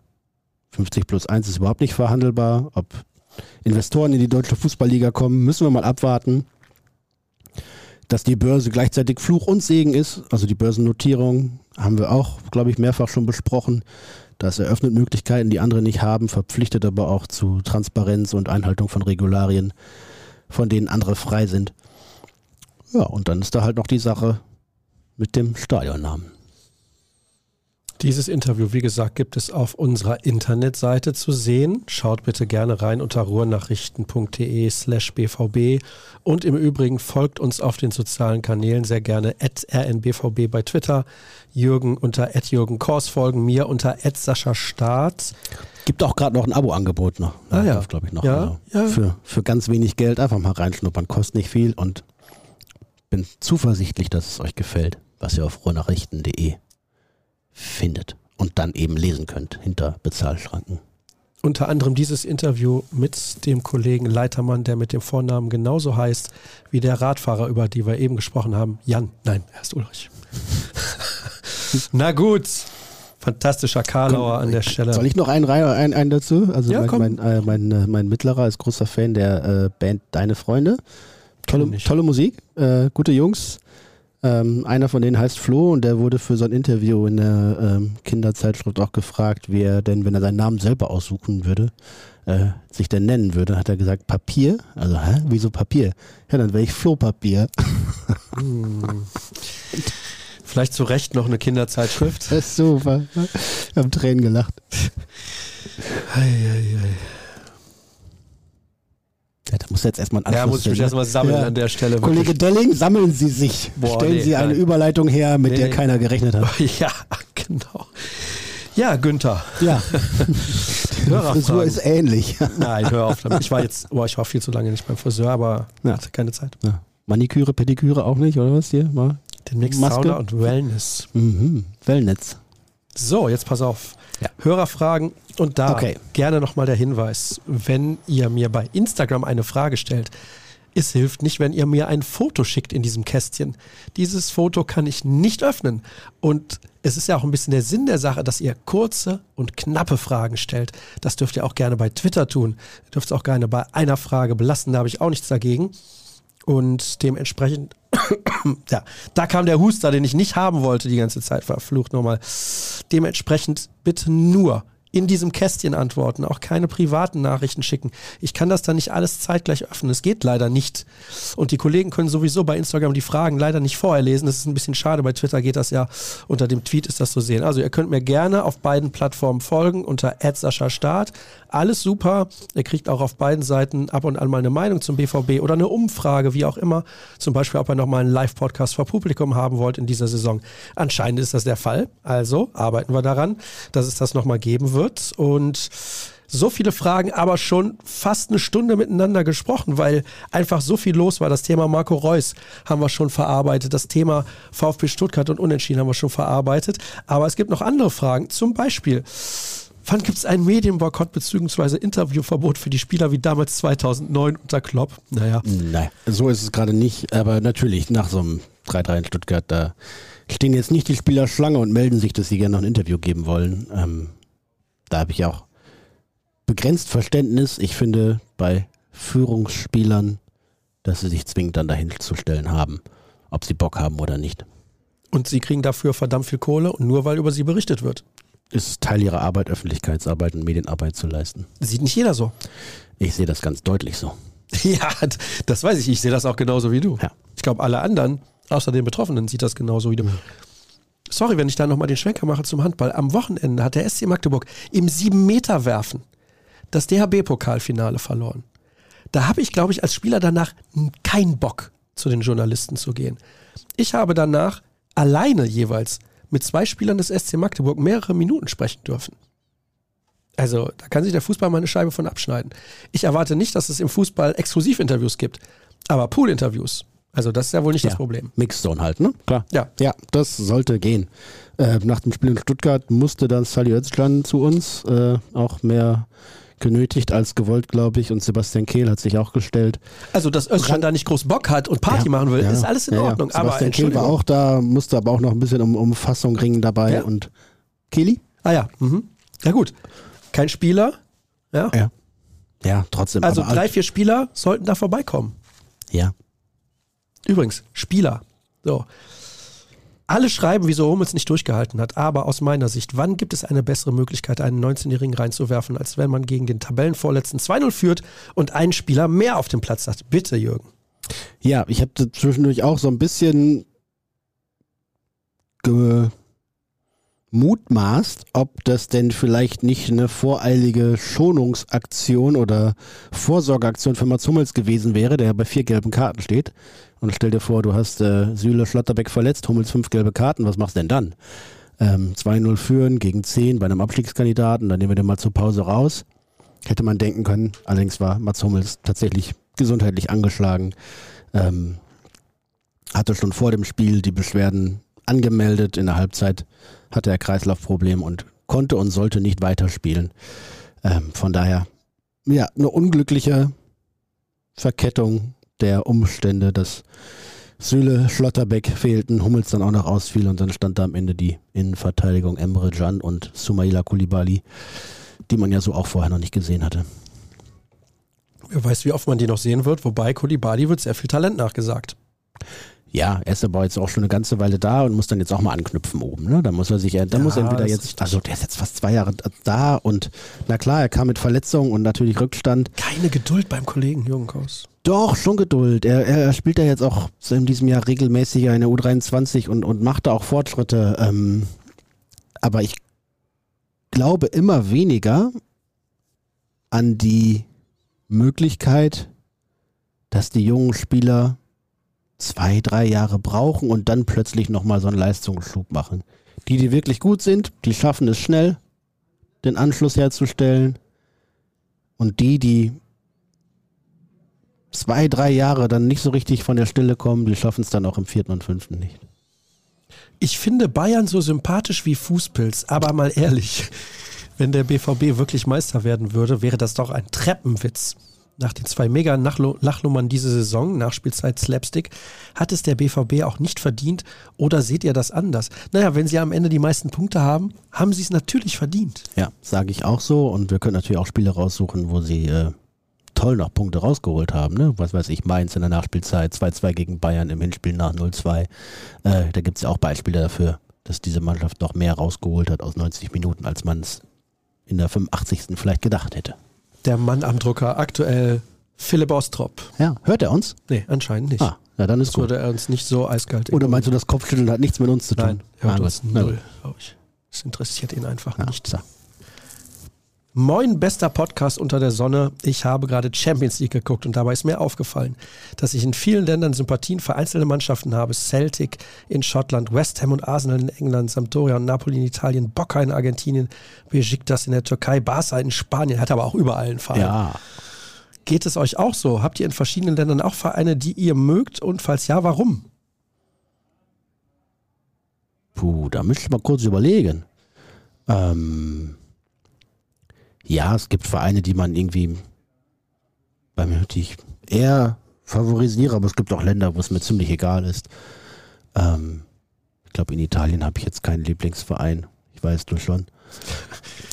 50 plus 1 ist überhaupt nicht verhandelbar. Ob Investoren in die deutsche Fußballliga kommen, müssen wir mal abwarten. Dass die Börse gleichzeitig Fluch und Segen ist, also die Börsennotierung, haben wir auch, glaube ich, mehrfach schon besprochen. Das eröffnet Möglichkeiten, die andere nicht haben, verpflichtet aber auch zu Transparenz und Einhaltung von Regularien, von denen andere frei sind. Ja, und dann ist da halt noch die Sache mit dem Stadionnamen. Dieses Interview, wie gesagt, gibt es auf unserer Internetseite zu sehen. Schaut bitte gerne rein unter ruhrnachrichten.de slash bvb. Und im Übrigen folgt uns auf den sozialen Kanälen sehr gerne at rnbvb bei Twitter, Jürgen unter at Jürgen Kors folgen, mir unter at Sascha Staat. Gibt auch gerade noch ein Abo-Angebot noch. Ah ja. glaube ich noch. Ja, genau. ja. Für, für ganz wenig Geld einfach mal reinschnuppern. Kostet nicht viel und bin zuversichtlich, dass es euch gefällt, was ihr auf ruhrnachrichten.de findet und dann eben lesen könnt hinter Bezahlschranken. Unter anderem dieses Interview mit dem Kollegen Leitermann, der mit dem Vornamen genauso heißt wie der Radfahrer, über die wir eben gesprochen haben. Jan, nein, er ist Ulrich. Na gut, fantastischer Karlauer an der Stelle. Soll ich noch einen, rein, einen, einen dazu? Also Ja, komm. mein, mein, äh, mein, äh, mein Mittlerer ist großer Fan der äh, Band Deine Freunde. Tolle, tolle Musik, äh, gute Jungs. Ähm, einer von denen heißt Flo und der wurde für so ein Interview in der ähm, Kinderzeitschrift auch gefragt, wie er denn, wenn er seinen Namen selber aussuchen würde, äh, sich denn nennen würde. Hat er gesagt, Papier? Also, hä? Wieso Papier? Ja, dann wäre ich Flohpapier. Hm. Vielleicht zu Recht noch eine Kinderzeitschrift. Das ist super. Ich habe Tränen gelacht. Ja, da muss jetzt erstmal ein Ja, muss ich mich erstmal sammeln an der Stelle, Kollege Delling, sammeln Sie sich. Boah, Stellen nee, Sie eine nein. Überleitung her, mit Nee, der keiner gerechnet hat. Ja, genau. Ja, Günther. Ja, die. Frisur ist ähnlich. Nein, hör auf damit. Ich war jetzt, boah, ich war viel zu lange nicht beim Friseur, aber Ja. hatte keine Zeit. Ja. Maniküre, Pediküre auch nicht, oder was hier? Mal? Demnächst Maske? Sauna und Wellness. Mhm. Wellnetz. So, jetzt pass auf. Ja. Hörerfragen und da Okay. gerne nochmal der Hinweis, wenn ihr mir bei Instagram eine Frage stellt, es hilft nicht, wenn ihr mir ein Foto schickt in diesem Kästchen. Dieses Foto kann ich nicht öffnen. Und es ist ja auch ein bisschen der Sinn der Sache, dass ihr kurze und knappe Fragen stellt. Das dürft ihr auch gerne bei Twitter tun. Ihr dürft es auch gerne bei einer Frage belassen, da habe ich auch nichts dagegen. Und dementsprechend, ja, da kam der Huster, den ich nicht haben wollte die ganze Zeit, verflucht nochmal. Dementsprechend bitte nur in diesem Kästchen antworten, auch keine privaten Nachrichten schicken. Ich kann das dann nicht alles zeitgleich öffnen. Es geht leider nicht. Und die Kollegen können sowieso bei Instagram die Fragen leider nicht vorher lesen. Das ist ein bisschen schade. Bei Twitter geht das ja. Unter dem Tweet ist das zu sehen. Also ihr könnt mir gerne auf beiden Plattformen folgen unter Start. Alles super. Ihr kriegt auch auf beiden Seiten ab und an mal eine Meinung zum BVB oder eine Umfrage, wie auch immer. Zum Beispiel, ob ihr nochmal einen Live-Podcast vor Publikum haben wollt in dieser Saison. Anscheinend ist das der Fall. Also arbeiten wir daran, dass es das nochmal geben wird. Und so viele Fragen, aber schon fast eine Stunde miteinander gesprochen, weil einfach so viel los war. Das Thema Marco Reus haben wir schon verarbeitet, das Thema VfB Stuttgart und Unentschieden haben wir schon verarbeitet. Aber es gibt noch andere Fragen, zum Beispiel. Wann gibt es einen Medienboykott bzw. Interviewverbot für die Spieler wie damals 2009 unter Klopp? Naja, Nein, so ist es gerade nicht. Aber natürlich, nach so einem 3-3 in Stuttgart, da stehen jetzt nicht die Spieler Schlange und melden sich, dass sie gerne noch ein Interview geben wollen. Ähm, da habe ich auch begrenzt Verständnis. Ich finde, bei Führungsspielern, dass sie sich zwingend dann dahin zu stellen haben, ob sie Bock haben oder nicht. und sie kriegen dafür verdammt viel Kohle und nur weil über sie berichtet wird. Ist Teil ihrer Arbeit, Öffentlichkeitsarbeit und Medienarbeit zu leisten. Sieht nicht jeder so. Ich sehe das ganz deutlich so. Ja, das weiß ich. Ich sehe das auch genauso wie du. Ja. Ich glaube, alle anderen, außer den Betroffenen, sieht das genauso wie du. Sorry, wenn ich da nochmal den Schwenker mache zum Handball. Am Wochenende hat der SC Magdeburg im 7-Meter-Werfen das DHB-Pokalfinale verloren. Da habe ich, glaube ich, als Spieler danach keinen Bock, zu den Journalisten zu gehen. Ich habe danach alleine jeweils mit zwei Spielern des SC Magdeburg mehrere Minuten sprechen dürfen. Also, da kann sich der Fußball mal eine Scheibe von abschneiden. Ich erwarte nicht, dass es im Fußball Exklusivinterviews gibt, aber Poolinterviews. Also, das ist ja wohl nicht das Problem. Mixzone halt, ne? Klar. Ja. Ja, das sollte gehen. Äh, nach dem Spiel in Stuttgart musste dann Sally Özcan zu uns, äh, auch mehr genötigt als gewollt, glaube ich. Und Sebastian Kehl hat sich auch gestellt. Also, dass Özcan da nicht groß Bock hat und Party Ja, machen will, ja, ist alles in ja. Ordnung. Aber Sebastian Kehl war auch da, musste aber auch noch ein bisschen um, um Fassung ringen dabei. Und Kili? Ah ja, mhm. ja gut. Kein Spieler. Ja. Ja. Ja, trotzdem. Also aber drei, vier Spieler sollten da vorbeikommen. Ja. Übrigens, Spieler. So. Alle schreiben, wieso Hummels nicht durchgehalten hat, aber aus meiner Sicht, wann gibt es eine bessere Möglichkeit, einen 19-Jährigen reinzuwerfen, als wenn man gegen den Tabellenvorletzten 2-0 führt und einen Spieler mehr auf dem Platz hat? Bitte, Jürgen. Ja, ich habe zwischendurch auch so ein bisschen gemutmaßt, ob das denn vielleicht nicht eine voreilige Schonungsaktion oder Vorsorgeaktion für Mats Hummels gewesen wäre, der ja bei vier gelben Karten steht. Und stell dir vor, du hast äh, Süle Schlotterbeck verletzt, Hummels fünf gelbe Karten, was machst du denn dann? Ähm, 2-0 führen gegen 10 bei einem Abstiegskandidaten, dann nehmen wir den mal zur Pause raus. Hätte man denken können. Allerdings war Mats Hummels tatsächlich gesundheitlich angeschlagen. Ähm, hatte schon vor dem Spiel die Beschwerden angemeldet. In der Halbzeit hatte er Kreislaufprobleme und konnte und sollte nicht weiterspielen. Ähm, von daher, ja, eine unglückliche Verkettung der Umstände, dass Süle, Schlotterbeck fehlten, Hummels dann auch noch ausfiel und dann stand da am Ende die Innenverteidigung Emre Can und Sumaila Kulibali, die man ja so auch vorher noch nicht gesehen hatte. Wer weiß, wie oft man die noch sehen wird, wobei Kulibadi wird sehr viel Talent nachgesagt. Ja, er ist aber jetzt auch schon eine ganze Weile da und muss dann jetzt auch mal anknüpfen oben. Ne? Da muss er sich, da muss er Ja, entweder das ist jetzt, also der ist jetzt fast zwei Jahre da und na klar, er kam mit Verletzungen und natürlich Rückstand. Keine Geduld beim Kollegen Jürgen Kaus. Doch, schon Geduld. Er, er spielt ja jetzt auch in diesem Jahr regelmäßig in der U23 und, und macht da auch Fortschritte. Ähm, aber ich glaube immer weniger an die Möglichkeit, dass die jungen Spieler zwei, drei Jahre brauchen und dann plötzlich nochmal so einen Leistungsschub machen. Die, die wirklich gut sind, die schaffen es schnell, den Anschluss herzustellen. Und die, die zwei, drei Jahre dann nicht so richtig von der Stille kommen, die schaffen es dann auch im vierten und fünften nicht. Ich finde Bayern so sympathisch wie Fußpilz, aber mal ehrlich, wenn der BVB wirklich Meister werden würde, wäre das doch ein Treppenwitz. Nach den zwei Mega-Lachlummern diese Saison, Nachspielzeit Slapstick, hat es der BVB auch nicht verdient oder seht ihr das anders? Naja, wenn sie am Ende die meisten Punkte haben, haben sie es natürlich verdient. Ja, sage ich auch so und wir können natürlich auch Spiele raussuchen, wo sie äh, toll noch Punkte rausgeholt haben. Ne? Was weiß ich, Mainz in der Nachspielzeit, 2-2 gegen Bayern im Hinspiel nach 0-2. Äh, da gibt es ja auch Beispiele dafür, dass diese Mannschaft noch mehr rausgeholt hat aus 90 Minuten, als man es in der 85. vielleicht gedacht hätte der Mann am Drucker, aktuell Philipp Ostrop. Ja, hört er uns? Nee, anscheinend nicht. Ah, ja, dann ist das gut. würde er uns nicht so eiskalt. Oder meinst du, das Kopfschütteln hat nichts mit uns zu tun? Nein, hört ah, uns null, glaube ich. Das interessiert ihn einfach ja, nicht. So. Moin, bester Podcast unter der Sonne. Ich habe gerade Champions League geguckt und dabei ist mir aufgefallen, dass ich in vielen Ländern Sympathien für einzelne Mannschaften habe. Celtic in Schottland, West Ham und Arsenal in England, Sampdoria und Napoli in Italien, Boca in Argentinien, Besiktas in der Türkei, Barca in Spanien, hat aber auch überall einen Verein. Ja. Geht es euch auch so? Habt ihr in verschiedenen Ländern auch Vereine, die ihr mögt und falls ja, warum? Puh, da müsste ich mal kurz überlegen. Ähm ja, es gibt Vereine, die man irgendwie beim ich eher favorisiere, aber es gibt auch Länder, wo es mir ziemlich egal ist. Ähm, ich glaube, in Italien habe ich jetzt keinen Lieblingsverein. Ich weiß du schon.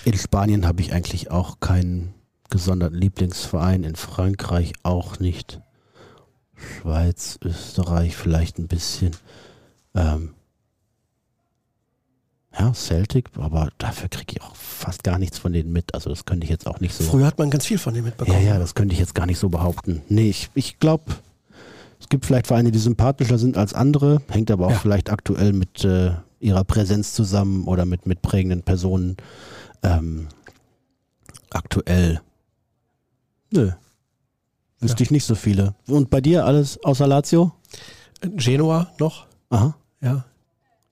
In Spanien habe ich eigentlich auch keinen gesonderten Lieblingsverein. In Frankreich auch nicht. Schweiz, Österreich vielleicht ein bisschen. Ähm, ja, Celtic, aber dafür kriege ich auch fast gar nichts von denen mit. Also das könnte ich jetzt auch nicht so. Früher hat man ganz viel von denen mitbekommen. Ja, ja, das könnte ich jetzt gar nicht so behaupten. Nee, ich, ich glaube, es gibt vielleicht Vereine, die sympathischer sind als andere, hängt aber auch ja. vielleicht aktuell mit äh, ihrer Präsenz zusammen oder mit, mit prägenden Personen. Ähm, aktuell. Nö. Wüsste ja. ich nicht so viele. Und bei dir alles außer Lazio? Genua noch. Aha. Ja,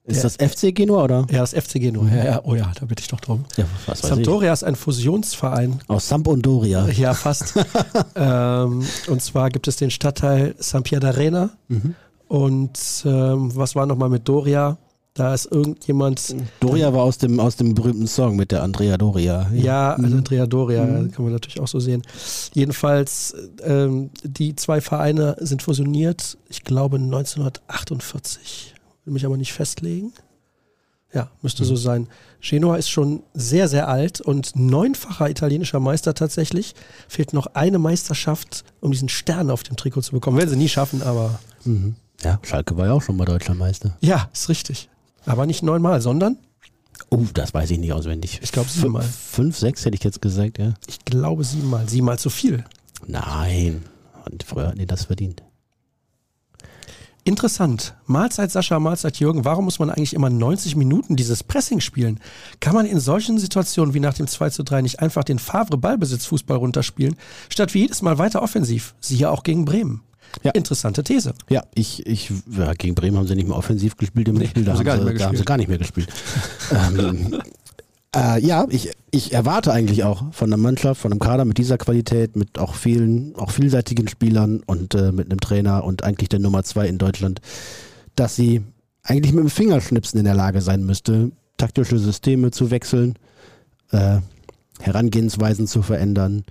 ist das FC Genua oder? Ja, das FC Genua. Ja, ja. Oh ja, da bitte ich doch drum. Ja, was Sampdoria ist ein Fusionsverein. Aus Samp und Doria. Ja, fast. ähm, und zwar gibt es den Stadtteil Sampierdarena. Mhm. Und ähm, was war nochmal mit Doria? Da ist irgendjemand. Doria war aus dem, aus dem berühmten Song mit der Andrea Doria. Ja, mhm. Andrea Doria, mhm. kann man natürlich auch so sehen. Jedenfalls, ähm, die zwei Vereine sind fusioniert, ich glaube 1948 will mich aber nicht festlegen. Ja, müsste mhm. so sein. Genoa ist schon sehr, sehr alt und neunfacher italienischer Meister tatsächlich. Fehlt noch eine Meisterschaft, um diesen Stern auf dem Trikot zu bekommen. Werden sie nie schaffen, aber. Mhm. Ja, Schalke war ja auch schon mal deutscher Meister. Ja, ist richtig. Aber nicht neunmal, sondern. Oh, das weiß ich nicht auswendig. Ich glaube siebenmal. Fünf, sechs hätte ich jetzt gesagt, ja. Ich glaube siebenmal. Siebenmal zu viel. Nein. Und früher hatten die das verdient. Interessant. Mahlzeit Sascha, Mahlzeit Jürgen. Warum muss man eigentlich immer 90 Minuten dieses Pressing spielen? Kann man in solchen Situationen wie nach dem 2 zu 3 nicht einfach den Favre Ballbesitzfußball runterspielen, statt wie jedes Mal weiter offensiv? Siehe auch gegen Bremen. Ja. Interessante These. Ja, ich, ich, ja, gegen Bremen haben sie nicht mehr offensiv gespielt im nee, Spiel, da, haben sie, da haben sie gar nicht mehr gespielt. ähm, äh, ja, ich, ich erwarte eigentlich auch von einer Mannschaft, von einem Kader mit dieser Qualität, mit auch vielen, auch vielseitigen Spielern und äh, mit einem Trainer und eigentlich der Nummer zwei in Deutschland, dass sie eigentlich mit dem Fingerschnipsen in der Lage sein müsste, taktische Systeme zu wechseln, äh, Herangehensweisen zu verändern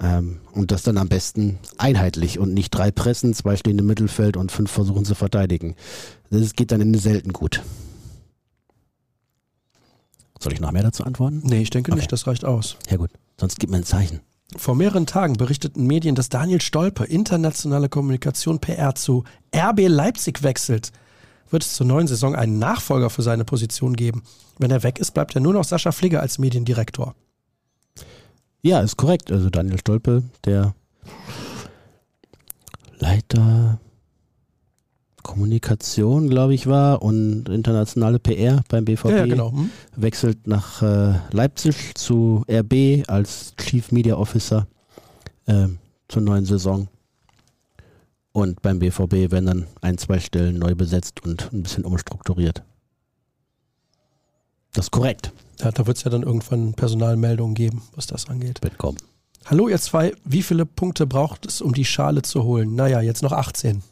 ähm, und das dann am besten einheitlich und nicht drei Pressen, zwei stehen im Mittelfeld und fünf versuchen zu verteidigen. Das geht dann in selten gut. Soll ich noch mehr dazu antworten? Nee, ich denke okay. nicht, das reicht aus. Ja gut, sonst gib mir ein Zeichen. Vor mehreren Tagen berichteten Medien, dass Daniel Stolpe internationale Kommunikation PR zu RB Leipzig wechselt. Wird es zur neuen Saison einen Nachfolger für seine Position geben? Wenn er weg ist, bleibt er nur noch Sascha Fligge als Mediendirektor. Ja, ist korrekt. Also Daniel Stolpe, der Leiter Kommunikation, glaube ich, war und internationale PR beim BVB. Ja, ja genau. Hm? Wechselt nach äh, Leipzig zu RB als Chief Media Officer äh, zur neuen Saison. Und beim BVB werden dann ein, zwei Stellen neu besetzt und ein bisschen umstrukturiert. Das ist korrekt. Ja, da wird es ja dann irgendwann Personalmeldungen geben, was das angeht. Wird kommen. Hallo ihr zwei, wie viele Punkte braucht es, um die Schale zu holen? Naja, jetzt noch 18.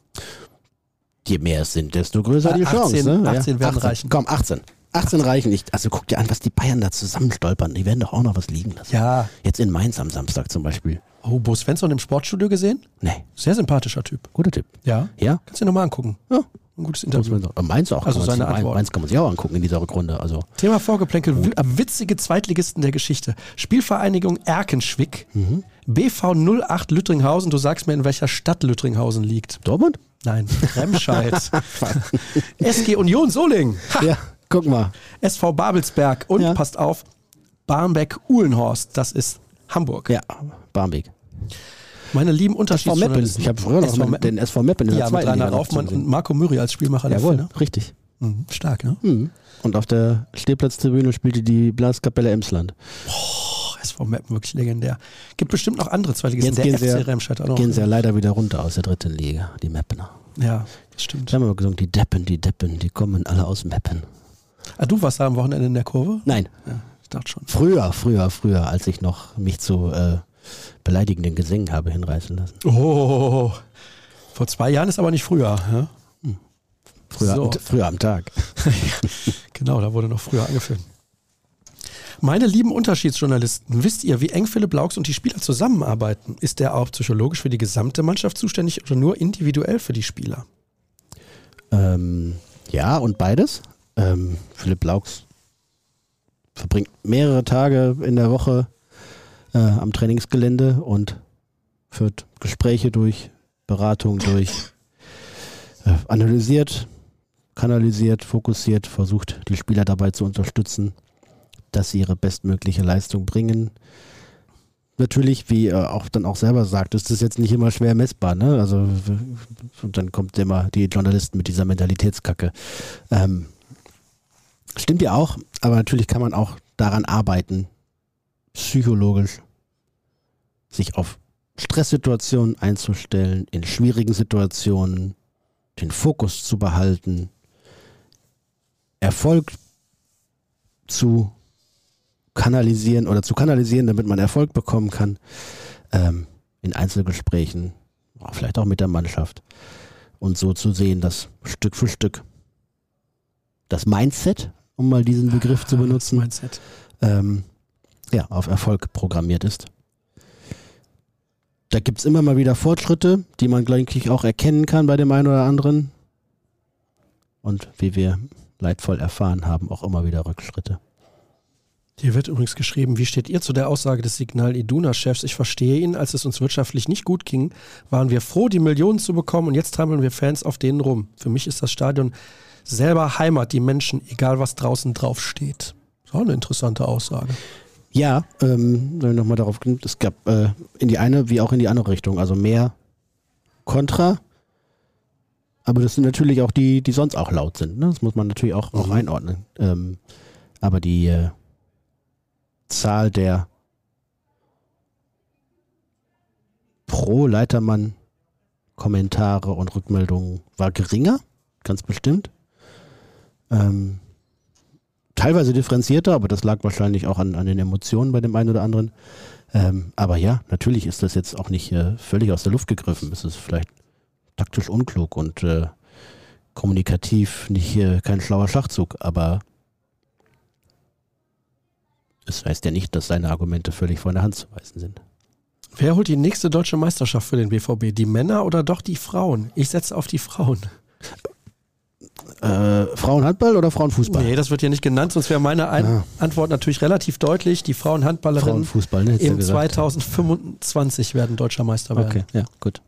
Je mehr es sind, desto größer die 18, Chance. Ne? 18 ja. werden 18. reichen. Komm, 18. 18 reichen nicht. Also guck dir an, was die Bayern da zusammenstolpern. Die werden doch auch noch was liegen lassen. Ja. Jetzt in Mainz am Samstag zum Beispiel. Oh, Bo Svensson im Sportstudio gesehen? Nee, Sehr sympathischer Typ. guter Tipp. Ja. Ja? Kannst du dir nochmal angucken. Ja. Ein gutes Interview. Mainz auch. Also seine Antworten. Mainz kann man sich auch angucken in dieser Rückrunde. Also Thema Vorgeplänkel, wi- witzige Zweitligisten der Geschichte. Spielvereinigung Erkenschwick, Mhm. BV 08 Lüttringhausen. Du sagst mir, in welcher Stadt Lüttringhausen liegt. Dortmund? Nein, Remscheid. SG Union Soling. Ha. Ja, guck mal. SV Babelsberg und, Ja. passt auf, Barmbek-Uhlenhorst. Das ist Hamburg. Ja, Barmbek. Meine lieben. Unterschiedsjournalisten. Ich habe früher noch SV mal den SV Meppen in der Ja, mit zweiten Rainer Liga noch Raufmann und Marco Müri als Spielmacher der Jawohl, Finne. richtig. Mhm, stark, ne? Mhm. Und auf der Stehplatztribüne spielte die Blaskapelle Emsland. Boah, SV Meppen, wirklich legendär. Gibt bestimmt noch andere Zweitligisten. Jetzt Der FC Remscheid auch noch. Gehen sie ja leider wieder runter aus der dritten Liga, die Meppener. Ja, das stimmt. Wir haben immer gesungen, die Deppen, die Deppen, die kommen alle aus Meppen. Ah, du warst da am Wochenende in der Kurve? Nein, Ja, ich dachte schon. früher, früher, früher, als ich noch mich zu äh, beleidigenden Gesängen habe hinreißen lassen. Oh, vor zwei Jahren ist aber nicht früher. Ja? Früher, So. am, früher am Tag. Genau, da wurde noch früher angeführt. Meine lieben Unterschiedsjournalisten, wisst ihr, wie eng Philipp Laux und die Spieler zusammenarbeiten? Ist er auch psychologisch für die gesamte Mannschaft zuständig oder nur individuell für die Spieler? Ähm, ja, und beides. Ähm, Philipp Laux verbringt mehrere Tage in der Woche äh, am Trainingsgelände und führt Gespräche durch, Beratung durch, äh, analysiert, kanalisiert, fokussiert, versucht die Spieler dabei zu unterstützen, dass sie ihre bestmögliche Leistung bringen. Natürlich, wie er auch dann auch selber sagt, ist das jetzt nicht immer schwer messbar. Ne? Also und dann kommt immer die Journalisten mit dieser Mentalitätskacke. Ähm, stimmt ja auch, aber natürlich kann man auch daran arbeiten, psychologisch sich auf Stresssituationen einzustellen, in schwierigen Situationen den Fokus zu behalten, Erfolg zu kanalisieren oder zu kanalisieren, damit man Erfolg bekommen kann ähm, in Einzelgesprächen, vielleicht auch mit der Mannschaft und so zu sehen, dass Stück für Stück das Mindset, um mal diesen Begriff zu benutzen, Mindset. ähm, ja, auf Erfolg programmiert ist. Da gibt es immer mal wieder Fortschritte, die man, glaube ich, auch erkennen kann bei dem einen oder anderen. Und wie wir leidvoll erfahren haben, auch immer wieder Rückschritte. Hier wird übrigens geschrieben, wie steht ihr zu der Aussage des Signal Iduna-Chefs? Ich verstehe ihn, als es uns wirtschaftlich nicht gut ging, waren wir froh, die Millionen zu bekommen und jetzt trampeln wir Fans auf denen rum. Für mich ist das Stadion selber Heimat, die Menschen, egal was draußen drauf steht. Das ist auch eine interessante Aussage. Ja, ähm, wenn wir nochmal darauf kommen, es gab äh, in die eine wie auch in die andere Richtung, also mehr Kontra, aber das sind natürlich auch die, die sonst auch laut sind. Ne? Das muss man natürlich auch, auch Mhm. einordnen. Ähm, aber die äh, Zahl der pro Leitermann Kommentare und Rückmeldungen war geringer, ganz bestimmt. Ähm, teilweise differenzierter, aber das lag wahrscheinlich auch an, an den Emotionen bei dem einen oder anderen. Ähm, aber ja, natürlich ist das jetzt auch nicht äh, völlig aus der Luft gegriffen. Es ist vielleicht taktisch unklug und äh, kommunikativ nicht äh, kein schlauer Schachzug, aber es heißt ja nicht, dass seine Argumente völlig von der Hand zu weisen sind. Wer holt die nächste deutsche Meisterschaft für den BVB? Die Männer oder doch die Frauen? Ich setze auf die Frauen. Äh, Frauenhandball oder Frauenfußball? Nee, das wird hier nicht genannt, sonst wäre meine Ein Ah. Antwort natürlich relativ deutlich. Die Frauenhandballerinnen Frauenfußball, ne? im gesagt. 2025 werden deutscher Meister werden. Okay, ja, gut.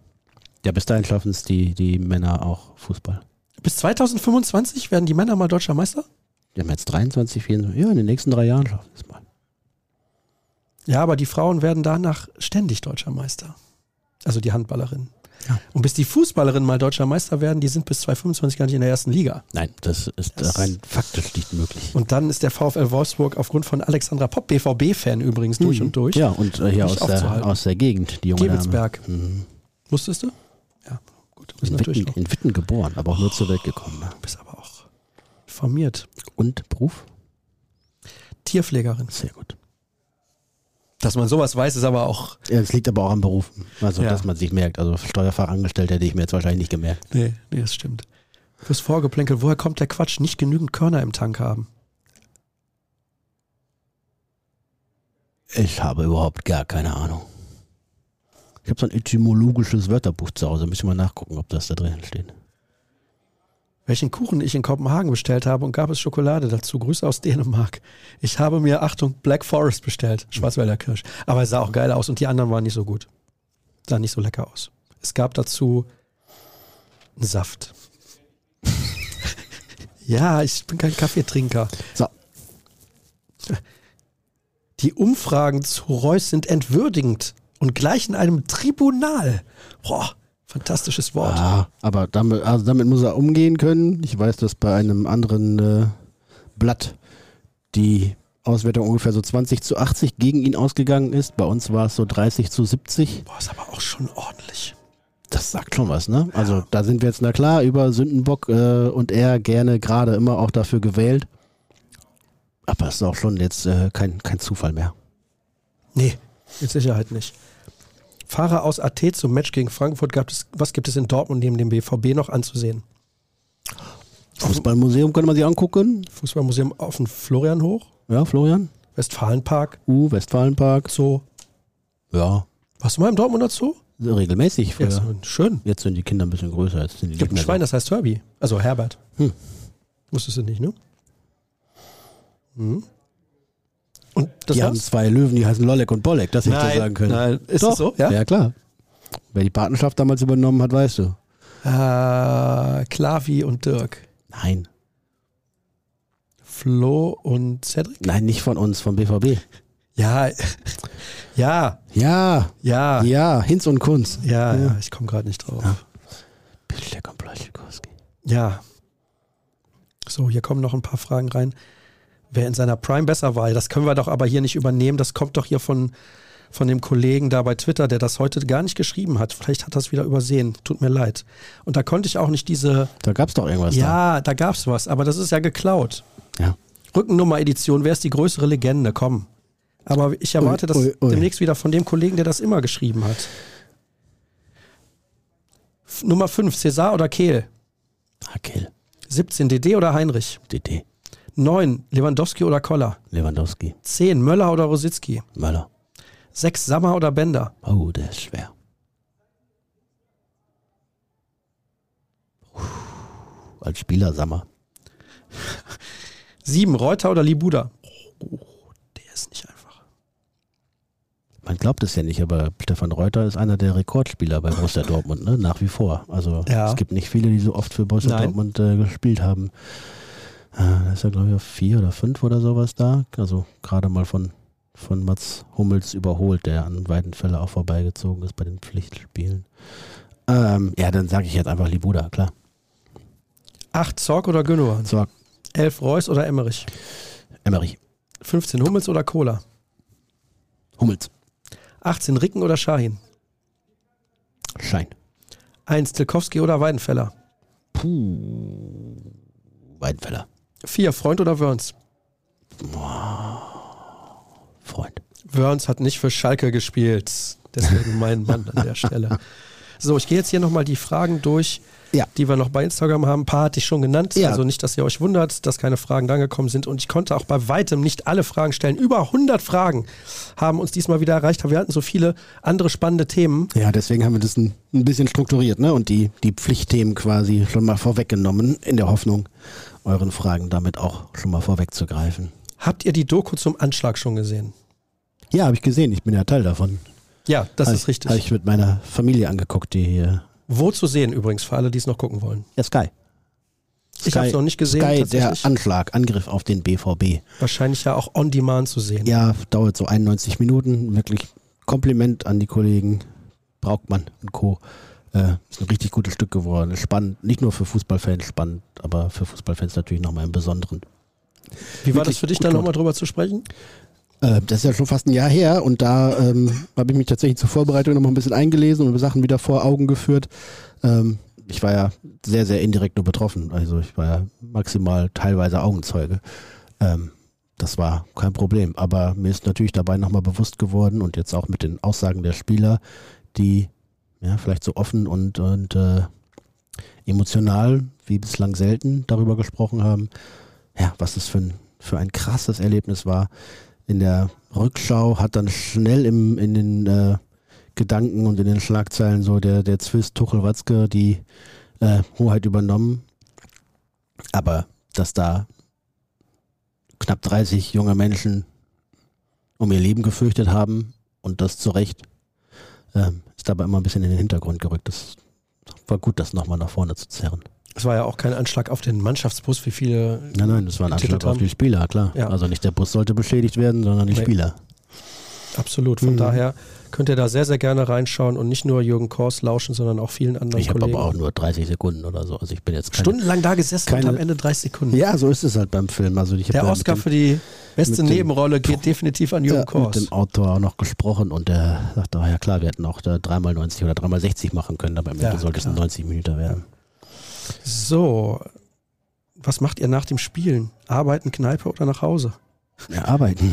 Ja, bis dahin schaffen es die, die Männer auch Fußball. Bis 2025 werden die Männer mal deutscher Meister? Die haben jetzt 23, 24, ja, in den nächsten drei Jahren schaffen es mal. Ja, aber die Frauen werden danach ständig deutscher Meister. Also die Handballerinnen. Ja. Und bis die Fußballerinnen mal deutscher Meister werden, die sind bis 2025 gar nicht in der ersten Liga. Nein, das ist das rein faktisch nicht möglich. Und dann ist der VfL Wolfsburg aufgrund von Alexandra Popp, BVB-Fan übrigens, durch mhm. und durch. Ja, und äh, hier aus der, aus der Gegend, die junge Gebelsberg. Mhm. Wusstest du? Ja, gut. Du bist in, natürlich Witten, in Witten geboren, aber auch nur zur Welt gekommen. Ne? Bist aber auch informiert. Und Beruf? Tierpflegerin. Sehr gut. Dass man sowas weiß, ist aber auch. Ja, es liegt aber auch am Beruf. Also, ja. dass man sich merkt. Also, Steuerfachangestellter hätte ich mir jetzt wahrscheinlich nicht gemerkt. Nee, nee, das stimmt. Fürs Vorgeplänkel, woher kommt der Quatsch? Nicht genügend Körner im Tank haben. Ich habe überhaupt gar keine Ahnung. Ich habe so ein etymologisches Wörterbuch zu Hause. Müssen wir mal nachgucken, ob das da drin steht welchen Kuchen ich in Kopenhagen bestellt habe und gab es Schokolade dazu. Grüße aus Dänemark. Ich habe mir, Achtung, Black Forest bestellt, Schwarzwälder Kirsch. Aber es sah auch geil aus und die anderen waren nicht so gut. Sah nicht so lecker aus. Es gab dazu einen Saft. ja, ich bin kein Kaffeetrinker. So. Die Umfragen zu Reus sind entwürdigend und gleichen einem Tribunal. Boah. Fantastisches Wort. Ja, aber damit, also damit muss er umgehen können. Ich weiß, dass bei einem anderen äh, Blatt die Auswertung ungefähr so 20 zu 80 gegen ihn ausgegangen ist. Bei uns war es so 30 zu 70. Boah, ist aber auch schon ordentlich. Das sagt schon was, ne? Also ja. da sind wir jetzt, na klar, über Sündenbock äh, und er gerne gerade immer auch dafür gewählt. Aber es ist auch schon jetzt äh, kein, kein Zufall mehr. Nee, mit Sicherheit nicht. Fahrer aus Athen zum Match gegen Frankfurt gab es, was gibt es in Dortmund neben dem BVB noch anzusehen? Fußballmuseum könnte man sich angucken. Fußballmuseum auf dem Florianhoch. Ja, Florian. Westfalenpark. Uh, Westfalenpark. Zoo. Ja. Warst du mal im Dortmunder Zoo? Regelmäßig. Früher. Ja, schön. Jetzt sind die Kinder ein bisschen größer. Jetzt sind die gibt ein Schwein, das heißt Herbie. Also Herbert. Hm. Wusstest du nicht, ne? Hm. Und das die war's? haben zwei Löwen, die heißen Lollek und Bollek, das hätte ich dir sagen können. Nein, ist Doch, das so? Ja? ja, klar. Wer die Patenschaft damals übernommen hat, weißt du. Äh, Klavi und Dirk. Nein. Flo und Cedric? Nein, nicht von uns, vom BVB. Ja, ja. Ja. Ja. Ja, Hinz und Kunz. Ja, ja, ja ich komme gerade nicht drauf. Ja. Ja. So, hier kommen noch ein paar Fragen rein wer in seiner Prime besser war. Das können wir doch aber hier nicht übernehmen. Das kommt doch hier von, von dem Kollegen da bei Twitter, der das heute gar nicht geschrieben hat. Vielleicht hat er es wieder übersehen. Tut mir leid. Und da konnte ich auch nicht diese. Da gab es doch irgendwas. Ja, da, da gab es was, aber das ist ja geklaut. Ja. Rückennummer-Edition, wer ist die größere Legende? Komm. Aber ich erwarte ui, das ui, ui. demnächst wieder von dem Kollegen, der das immer geschrieben hat. Nummer 5, César oder Kehl? Ah, Kehl. 17, DD oder Heinrich? DD. 9. Lewandowski oder Koller? Lewandowski. 10. Möller oder Rositzky? Möller. 6. Sammer oder Bender? Oh, der ist schwer. Puh, als Spieler Sammer. 7. Reuter oder Libuda? Oh, der ist nicht einfach. Man glaubt es ja nicht, aber Stefan Reuter ist einer der Rekordspieler bei Borussia Dortmund, ne? nach wie vor. Also ja. es gibt nicht viele, die so oft für Borussia Nein. Dortmund äh, gespielt haben. Äh, da ist ja, glaube ich, auf vier oder fünf oder sowas da. Also gerade mal von, von Mats Hummels überholt, der an weiten Fällen auch vorbeigezogen ist bei den Pflichtspielen. Ähm, ja, dann sage ich jetzt einfach Libuda, klar. Acht Zorg oder Gündogan? Zorg. Elf Reus oder Emmerich? Emmerich. 15 Hummels oder Cola? Hummels. 18 Ricken oder Shahin? Schein. 1 Tilkowski oder Weidenfeller? Puh. Weidenfeller. Vier, Freund oder Wörns? Freund. Wörns hat nicht für Schalke gespielt. Deswegen mein Mann an der Stelle. So, ich gehe jetzt hier nochmal die Fragen durch, ja. die wir noch bei Instagram haben. Ein paar hatte ich schon genannt. Ja. Also nicht, dass ihr euch wundert, dass keine Fragen drangekommen sind. Und ich konnte auch bei weitem nicht alle Fragen stellen. Über 100 Fragen haben uns diesmal wieder erreicht. Aber wir hatten so viele andere spannende Themen. Ja, deswegen haben wir das ein, ein bisschen strukturiert ne? und die, die Pflichtthemen quasi schon mal vorweggenommen, in der Hoffnung, euren Fragen damit auch schon mal vorwegzugreifen. Habt ihr die Doku zum Anschlag schon gesehen? Ja, habe ich gesehen. Ich bin ja Teil davon. Ja, das hab ist richtig. Habe ich mit meiner Familie angeguckt, die hier. Wo zu sehen übrigens, für alle, die es noch gucken wollen? Ja, Sky. Ich habe es noch nicht gesehen. Sky, der Anschlag, Angriff auf den BVB. Wahrscheinlich ja auch on demand zu sehen. Ja, dauert so 91 Minuten. Wirklich Kompliment an die Kollegen Braukmann und Co. Äh, ist ein richtig gutes Stück geworden. Spannend, nicht nur für Fußballfans spannend, aber für Fußballfans natürlich nochmal im Besonderen. Wie war das für dich, da nochmal drüber zu sprechen? Äh, das ist ja schon fast ein Jahr her und da ähm, habe ich mich tatsächlich zur Vorbereitung noch mal ein bisschen eingelesen und Sachen wieder vor Augen geführt. Ähm, ich war ja sehr, sehr indirekt nur betroffen. Also ich war ja maximal teilweise Augenzeuge. Ähm, das war kein Problem. Aber mir ist natürlich dabei nochmal bewusst geworden und jetzt auch mit den Aussagen der Spieler, die ja vielleicht so offen und, und äh, emotional wie bislang selten darüber gesprochen haben, ja, was das für ein, für ein krasses Erlebnis war. In der Rückschau hat dann schnell im, in den äh, Gedanken und in den Schlagzeilen so der, der Zwist Tuchel-Watzke die äh, Hoheit übernommen. Aber dass da knapp 30 junge Menschen um ihr Leben gefürchtet haben und das zu Recht, äh, ist dabei immer ein bisschen in den Hintergrund gerückt. Das war gut, das nochmal nach vorne zu zerren. Es war ja auch kein Anschlag auf den Mannschaftsbus, wie viele. Nein, nein, das war ein Anschlag haben. auf die Spieler, klar. Ja. Also nicht der Bus sollte beschädigt werden, sondern die nee. Spieler. Absolut. Von mhm. daher könnt ihr da sehr, sehr gerne reinschauen und nicht nur Jürgen Kors lauschen, sondern auch vielen anderen ich Kollegen. Ich habe aber auch nur 30 Sekunden oder so. Also ich bin jetzt keine, Stundenlang da gesessen keine, und am Ende 30 Sekunden. Ja, so ist es halt beim Film. Also ich der Oscar dem, für die beste Nebenrolle geht definitiv an Jürgen ja, Kors. mit dem Autor auch noch gesprochen und der sagte, oh ja klar, wir hätten auch da 3x90 oder 3x60 machen können, aber am Ende ja, sollte es ein 90 Minuten werden. So, was macht ihr nach dem Spielen? Arbeiten, Kneipe oder nach Hause? Ja, arbeiten.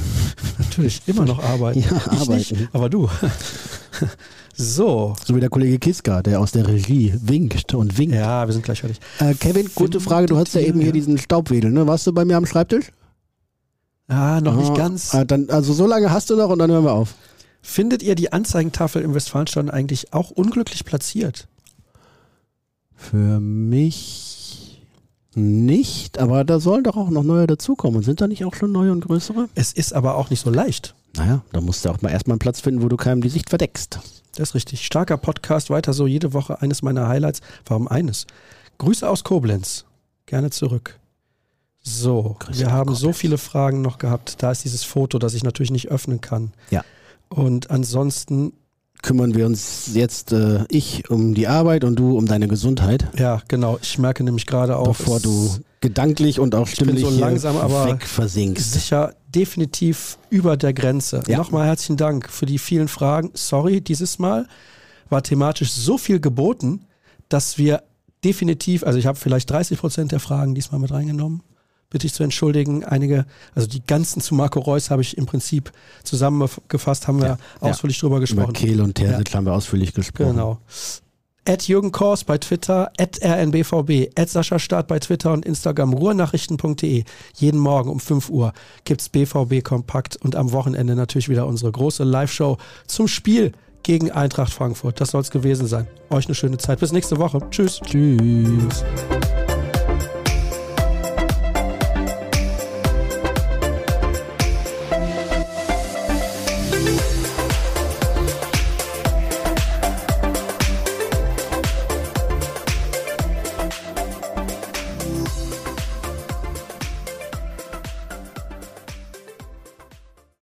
Natürlich, immer noch arbeiten. Ja, ich arbeiten. Nicht, aber du. So. So wie der Kollege Kiska, der aus der Regie winkt und winkt. Ja, wir sind gleich fertig. Äh, Kevin, gute Frage. Du hast ja eben hier diesen Staubwedel, ne? Warst du bei mir am Schreibtisch? Ja, noch ah, nicht ganz. Ah, dann, also so lange hast du noch und dann hören wir auf. Findet ihr die Anzeigentafel im Westfalenstadion eigentlich auch unglücklich platziert? Für mich nicht, aber da sollen doch auch noch neue dazukommen. Und sind da nicht auch schon neue und größere? Es ist aber auch nicht so leicht. Naja, da musst du auch mal erstmal einen Platz finden, wo du keinem die Sicht verdeckst. Das ist richtig. Starker Podcast, weiter so, jede Woche eines meiner Highlights. Warum eines? Grüße aus Koblenz. Gerne zurück. So, Grüße wir haben Koblenz. so viele Fragen noch gehabt. Da ist dieses Foto, das ich natürlich nicht öffnen kann. Ja. Und ansonsten kümmern wir uns jetzt, äh, ich um die Arbeit und du um deine Gesundheit. Ja, genau. Ich merke nämlich gerade auch. Bevor du gedanklich und auch stimmlich so langsam, aber weg versinkst. Sicher definitiv über der Grenze. Ja. Nochmal herzlichen Dank für die vielen Fragen. Sorry, dieses Mal war thematisch so viel geboten, dass wir definitiv, also ich habe vielleicht 30 Prozent der Fragen diesmal mit reingenommen bitte ich zu entschuldigen. Einige, also die ganzen zu Marco Reus habe ich im Prinzip zusammengefasst, haben wir ja, ausführlich ja. drüber gesprochen. Über Kehl und Terzic ja. haben wir ausführlich gesprochen. Genau. At Jürgen Kors bei Twitter, at rnbvb, at Sascha Start bei Twitter und Instagram, ruhrnachrichten.de. Jeden Morgen um 5 Uhr gibt es BVB Kompakt und am Wochenende natürlich wieder unsere große Live-Show zum Spiel gegen Eintracht Frankfurt. Das soll es gewesen sein. Euch eine schöne Zeit. Bis nächste Woche. Tschüss. Tschüss.